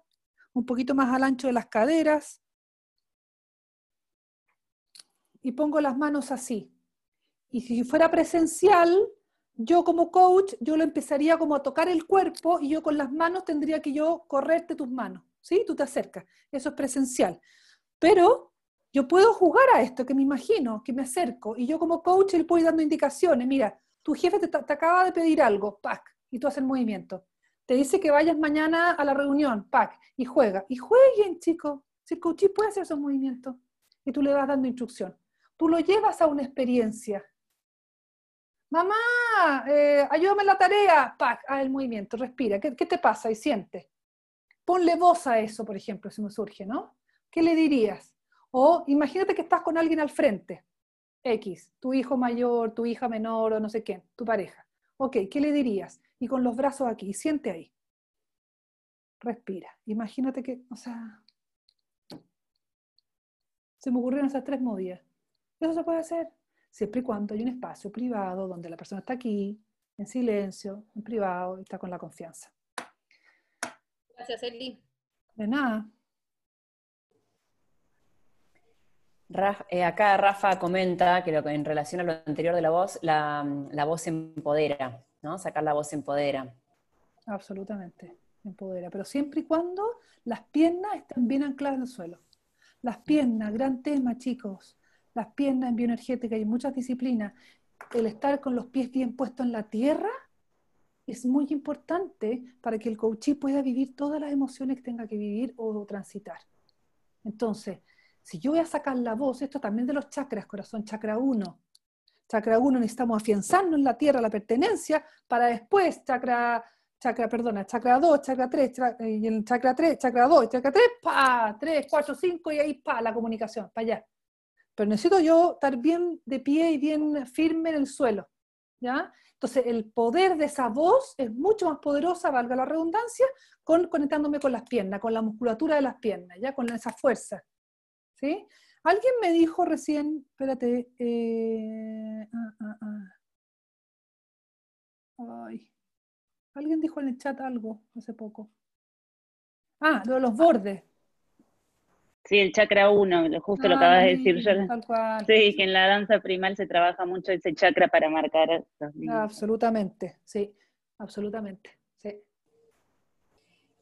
un poquito más al ancho de las caderas, y pongo las manos así. Y si fuera presencial, yo como coach, yo lo empezaría como a tocar el cuerpo y yo con las manos tendría que yo correrte tus manos, ¿sí? Tú te acercas, eso es presencial. Pero yo puedo jugar a esto, que me imagino, que me acerco, y yo como coach le puedo ir dando indicaciones. Mira, tu jefe te, acaba de pedir algo, pack, y tú haces el movimiento. Te dice que vayas mañana a la reunión, pack, y juega. Y jueguen, chicos. Si el coach puede hacer esos movimientos, y tú le vas dando instrucción. Tú lo llevas a una experiencia. Mamá, eh, ayúdame en la tarea, pack, haz el movimiento, respira. ¿Qué, ¿Qué te pasa? Y siente. Ponle voz a eso, por ejemplo, si me surge, ¿no? ¿Qué le dirías? O imagínate que estás con alguien al frente, X, tu hijo mayor, tu hija menor o no sé qué, tu pareja. Ok, ¿qué le dirías? Y con los brazos aquí, siente ahí. Respira. Imagínate que, o sea, se me ocurrieron esas tres movidas. Eso se puede hacer siempre y cuando hay un espacio privado donde la persona está aquí, en silencio, en privado, y está con la confianza. Gracias, Eli. De nada. Eh, acá Rafa comenta que, lo, en relación a lo anterior de la voz, la, voz empodera, ¿no? Sacar la voz empodera. Absolutamente, empodera, pero siempre y cuando las piernas estén bien ancladas en el suelo. Las piernas, gran tema, chicos. Las piernas en bioenergética y en muchas disciplinas, el estar con los pies bien puestos en la tierra es muy importante para que el coachí pueda vivir todas las emociones que tenga que vivir o transitar. Entonces, si yo voy a sacar la voz, esto también de los chakras, corazón, chakra 1. Chakra 1 necesitamos afianzarnos en la tierra, la pertenencia, para después, chakra, chakra, perdona, chakra 2, chakra 3, y el chakra 3, chakra 2, chakra 3, pa, 3, 4, 5 y ahí pa, la comunicación, para allá. Pero necesito yo estar bien de pie y bien firme en el suelo, ¿ya? Entonces, el poder de esa voz es mucho más poderosa, valga la redundancia, con, conectándome con las piernas, con la musculatura de las piernas, ya con esa fuerza. ¿sí? Alguien me dijo recién, espérate, eh, ah, ah, ah. Ay. alguien dijo en el chat algo hace poco. Ah, lo de los bordes. Sí, el chakra 1, justo lo acabas de decir yo. Sí, que en la danza primal se trabaja mucho ese chakra para marcar Absolutamente, sí, absolutamente. Sí.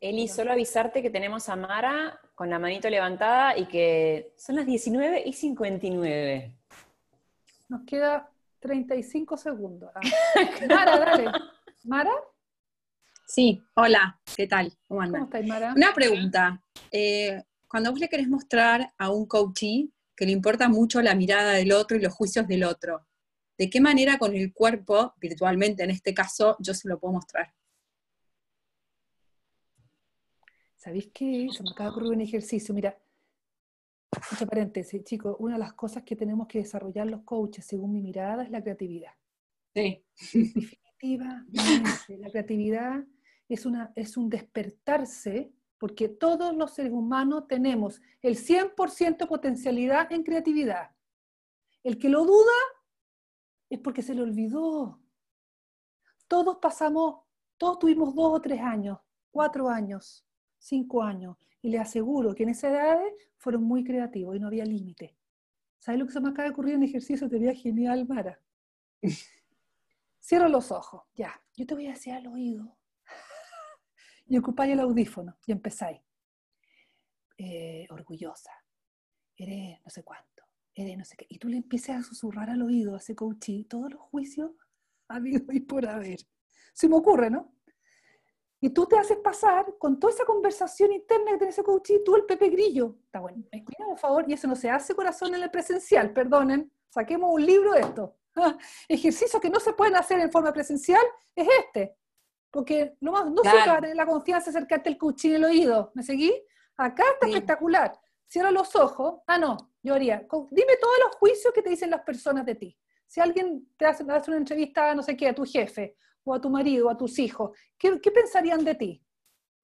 Eli, solo avisarte que tenemos a Mara con la manito levantada y que son las 19 y 59. Nos queda 35 segundos. Ah. Mara, dale. ¿Mara? Sí, hola, ¿qué tal? ¿Cómo? ¿Cómo estáis, Mara? Una pregunta. Eh, cuando vos le querés mostrar a un coachee que le importa mucho la mirada del otro y los juicios del otro, ¿de qué manera con el cuerpo, virtualmente en este caso, yo se lo puedo mostrar? ¿Sabéis qué? Se me acaba de ocurrir un ejercicio. Mira, entre paréntesis, chicos, una de las cosas que tenemos que desarrollar los coaches, según mi mirada, es la creatividad. Sí. Definitivamente, la creatividad es, una, es un despertarse porque todos los seres humanos tenemos el 100% potencialidad en creatividad. El que lo duda es porque se le olvidó. Todos pasamos, todos tuvimos dos o tres años, cuatro años, cinco años, y le aseguro que en esa edad fueron muy creativos y no había límite. ¿Sabes lo que se me acaba de ocurrir en ejercicio? Te veía genial, Mara. Cierro los ojos, ya. Yo te voy a decir al oído y ocupáis el audífono y empezáis. Eh, orgullosa, eres no sé cuánto, eres no sé qué. Y tú le empiezas a susurrar al oído a ese coachí todos los juicios habido y por haber. Se me ocurre, ¿no? Y tú te haces pasar con toda esa conversación interna que tiene ese coachí, tú el Pepe Grillo. Está bueno, me por favor, y eso no se hace corazón en el presencial, perdonen, saquemos un libro de esto. Ejercicios que no se pueden hacer en forma presencial es este. Porque no, no claro. se la confianza acercarte el cuchillo en el oído. ¿Me seguí? Acá está espectacular. Cierra los ojos. Ah, no, yo haría. Dime todos los juicios que te dicen las personas de ti. Si alguien te hace, hace una entrevista, no sé qué, a tu jefe, o a tu marido, o a tus hijos, ¿qué, qué pensarían de ti?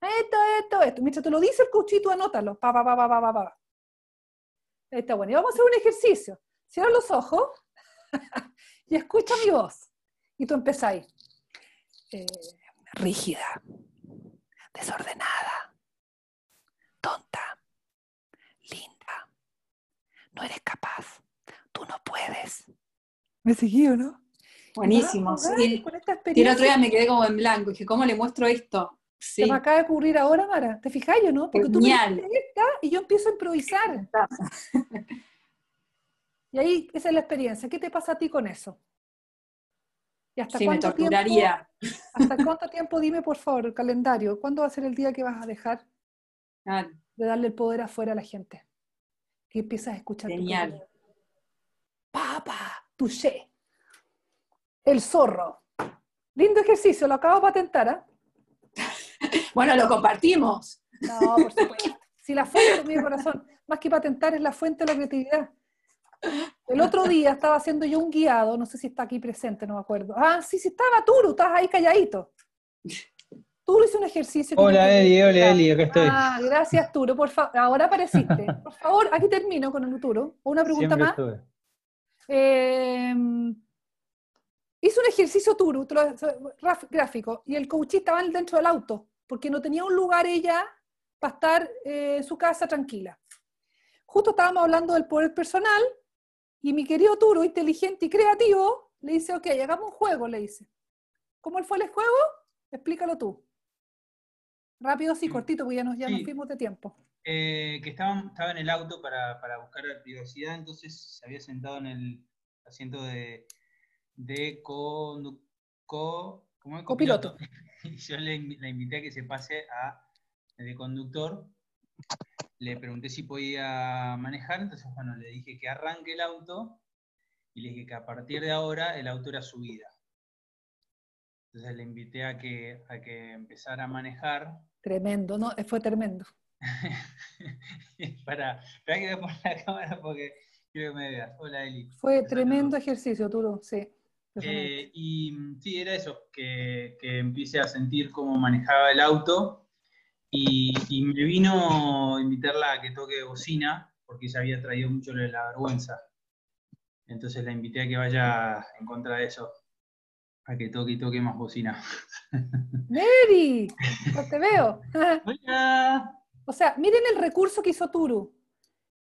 Esto, esto, esto. Mientras te lo dice el cuchillo, anótalo. Pa, pa, pa, pa, pa, pa. Está bueno. Y vamos a hacer un ejercicio. Cierra los ojos y escucha mi voz. Y tú empezáis. Eh, rígida, desordenada, tonta, linda. No eres capaz, tú no puedes. ¿Me seguí o no? Buenísimo. Y el otro día me quedé como en blanco, dije, ¿cómo le muestro esto? Sí. Se me acaba de ocurrir ahora, Mara. ¿Te fijáis o no? Porque tú me esta y yo empiezo a improvisar. y ahí, esa es la experiencia. ¿Qué te pasa a ti con eso? ¿Y hasta sí, me torturaría. ¿Hasta cuánto tiempo, dime por favor, el calendario? ¿Cuándo va a ser el día que vas a dejar de darle el poder afuera a la gente? Que empiezas a escuchar Genial. Papa, touché. El zorro. Lindo ejercicio, lo acabo de patentar, ¿ah? bueno, lo compartimos. No, por supuesto. Si la fuente, mi corazón, más que patentar es la fuente de la creatividad. El otro día estaba haciendo yo un guiado, no sé si está aquí presente, no me acuerdo. Ah, sí, sí estaba Turu, estás ahí calladito. Turu hizo un ejercicio. Hola Eli, hola Eli, acá estoy. Ah, gracias Turu, por favor, ahora apareciste. Por favor, aquí termino con el Turu. Una pregunta más. Eh, hizo un ejercicio Turu, gráfico, y el coachista estaba dentro del auto, porque no tenía un lugar ella para estar eh, en su casa tranquila. Justo estábamos hablando del poder personal y mi querido Turo, inteligente y creativo, le dice, ok, hagamos un juego, le dice. ¿Cómo fue el juego? Explícalo tú. Rápido, sí, mm. cortito, porque ya nos, ya nos fuimos de tiempo. eh, que estaba, estaba en el auto para, para buscar la privacidad, entonces se había sentado en el asiento de, de co, copiloto. Y yo le, la invité a que se pase a de conductor. Le pregunté si podía manejar, entonces bueno, le dije que arranque el auto y le dije que a partir de ahora el auto era su vida. Entonces le invité a que, a que empezara a manejar. Tremendo, ¿no? Fue tremendo. para, para que me la cámara porque quiero que me veas. Hola, Eli. Fue tremendo ejercicio, Turo, sí. Eh, y sí, era eso, que, que, empiece a sentir cómo manejaba el auto. Y, y, me vino a invitarla a que toque bocina, porque ella había traído mucho lo de la vergüenza. Entonces la invité a que vaya en contra de eso, a que toque y toque más bocina. ¡Mary! No te veo. Hola. O sea, miren el recurso que hizo Turu.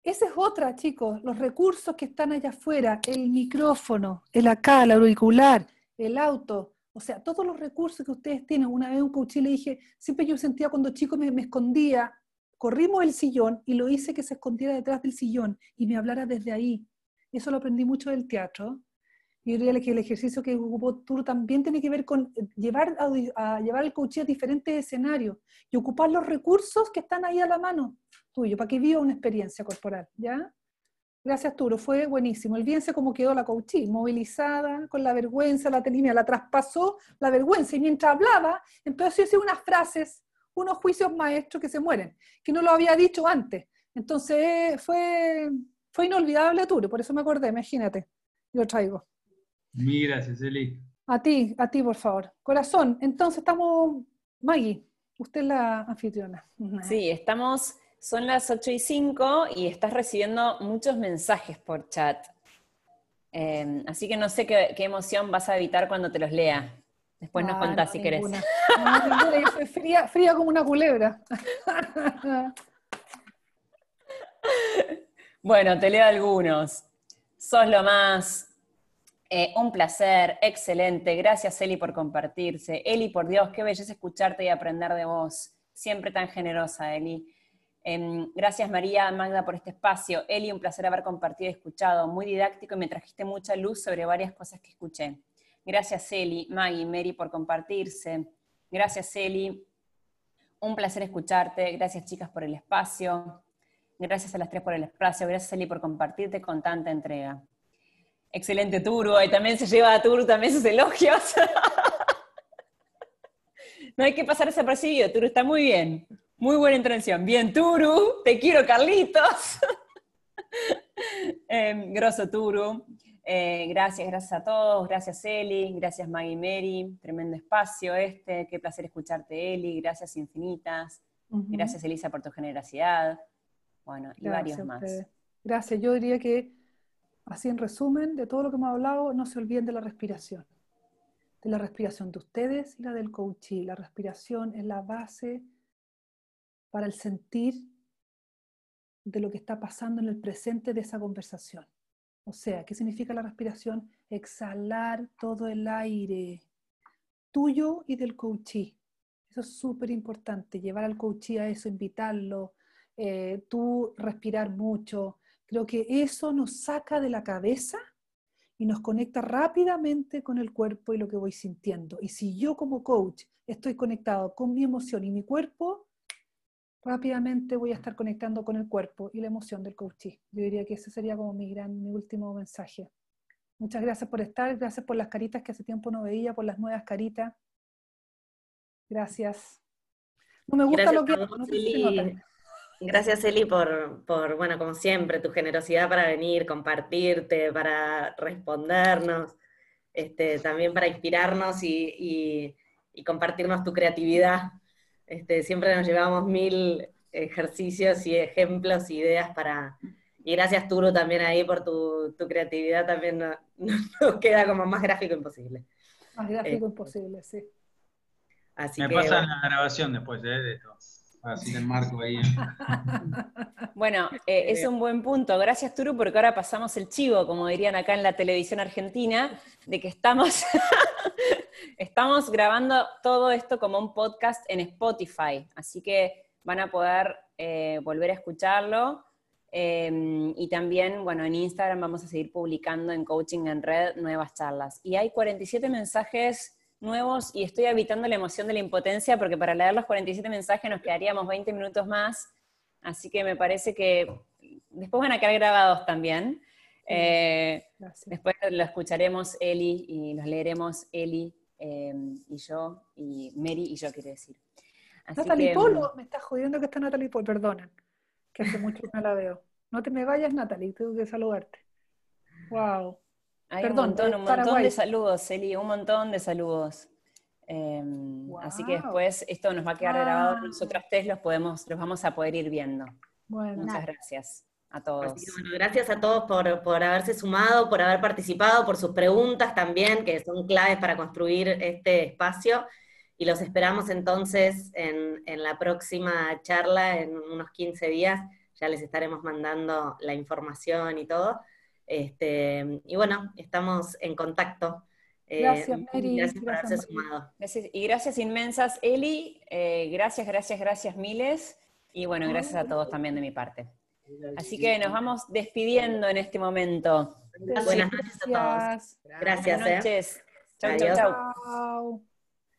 Esa es otra, chicos, los recursos que están allá afuera, el micrófono, el acá, el auricular, el auto, o sea, todos los recursos que ustedes tienen. Una vez un coach le dije, siempre yo sentía cuando chico me, escondía, corrimos el sillón y lo hice que se escondiera detrás del sillón y me hablara desde ahí. Eso lo aprendí mucho del teatro. Yo diría que el ejercicio que ocupó Turo también tiene que ver con eh, llevar, a, llevar el coaching a diferentes escenarios y ocupar los recursos que están ahí a la mano tuyo, para que viva una experiencia corporal, ¿ya? Gracias, Turo, fue buenísimo. El bien se como quedó la coaching, movilizada, con la vergüenza, la tenía, la traspasó la vergüenza, y mientras hablaba, empezó a decir unas frases, unos juicios maestros que se mueren, que no lo había dicho antes. Entonces, fue, fue inolvidable, Turo, por eso me acordé, imagínate, lo traigo. Mil gracias, Eli. A ti, a ti, por favor. Corazón, entonces estamos, Maggie, usted es la anfitriona. Sí, estamos, son las 8 y 5 y estás recibiendo muchos mensajes por chat. Em, así que no sé qué, emoción vas a evitar cuando te los lea. Después nos contás si querés. fría, fría como una culebra. bueno, te leo algunos. Sos lo más, eh, un placer, excelente. Gracias, Eli, por compartirse. Eli, por Dios, qué belleza escucharte y aprender de vos. Siempre tan generosa, Eli. Em, gracias, María Magda, por este espacio. Eli, un placer haber compartido y escuchado. Muy didáctico y me trajiste mucha luz sobre varias cosas que escuché. Gracias, Eli, Maggie, Mary, por compartirse. Gracias, Eli. Un placer escucharte. Gracias, chicas, por el espacio. Gracias a las tres por el espacio. Gracias, Eli, por compartirte con tanta entrega. Excelente Turu, y también se lleva a Turu también sus elogios. no hay que pasar desapercibido, Turu está muy bien. Muy buena intervención. Bien, Turu, te quiero, Carlitos. eh, grosso Turu. Eh, gracias, gracias a todos. Gracias, Eli. Gracias, Maggie Mary. Tremendo espacio este. Qué placer escucharte, Eli. Gracias infinitas. Gracias, Elisa, por tu generosidad. Bueno, y varios más. Gracias. Yo diría que Así en resumen, de todo lo que hemos hablado, no se olviden de la respiración. De la respiración de ustedes y la del coachí. La respiración es la base para el sentir de lo que está pasando en el presente de esa conversación. O sea, ¿qué significa la respiración? Exhalar todo el aire tuyo y del coachí. Eso es súper importante, llevar al coachí a eso, invitarlo, eh, tú respirar mucho, Creo que eso nos saca de la cabeza y nos conecta rápidamente con el cuerpo y lo que voy sintiendo. Y si yo como coach estoy conectado con mi emoción y mi cuerpo, rápidamente voy a estar conectando con el cuerpo y la emoción del coach. Yo diría que ese sería como mi gran, mi último mensaje. Muchas gracias por estar, gracias por las caritas que hace tiempo no veía, por las nuevas caritas. Gracias. No me gusta lo que... Gracias, Eli, por, por, bueno, como siempre, tu generosidad para venir, compartirte, para respondernos, este, también para inspirarnos y, compartirnos tu creatividad. Este, siempre nos llevamos mil ejercicios y ejemplos, ideas para... Y gracias, Turo, también ahí por tu, creatividad, también nos, queda como más gráfico imposible. Más gráfico eh, imposible, sí. Así Me pasa la grabación después ¿eh? de esto. Así marco ahí. Bueno, eh, es un buen punto. Gracias, Turu, porque ahora pasamos el chivo, como dirían acá en la televisión argentina, de que estamos, estamos grabando todo esto como un podcast en Spotify. Así que van a poder eh, volver a escucharlo. Em, y también, bueno, en Instagram vamos a seguir publicando en Coaching en Red nuevas charlas. Y hay 47 mensajes nuevos y estoy evitando la emoción de la impotencia porque para leer los 47 mensajes nos quedaríamos 20 minutos más. Así que me parece que después van a quedar grabados también. Eh, después lo escucharemos Eli y los leeremos Eli em, y yo, y Mary y yo, quiero decir. Natalie Polo, me está jodiendo que está Natalie Polo, perdona, que hace mucho que no la veo. No te me vayas, Natalie, tengo que saludarte. Wow. Hay un montón, un montón de saludos, Eli, un montón de saludos. Em, así que después esto nos va a quedar grabado, nosotras tres los, podemos, los vamos a poder ir viendo. Muchas gracias a todos. gracias a todos por, por, haberse sumado, por haber participado, por sus preguntas también, que son claves para construir este espacio. Y los esperamos entonces en, en la próxima charla, en unos 15 días. Ya les estaremos mandando la información y todo. Este, y bueno, estamos en contacto. Eh, gracias, Mary. Gracias por haberse sumado. y gracias inmensas, Eli. Eh, gracias, gracias, gracias miles. Y bueno, gracias a todos también de mi parte. Así que nos vamos despidiendo en este momento. Buenas noches a todos. Gracias. Buenas ¿eh? noches. Chau, chau, chau.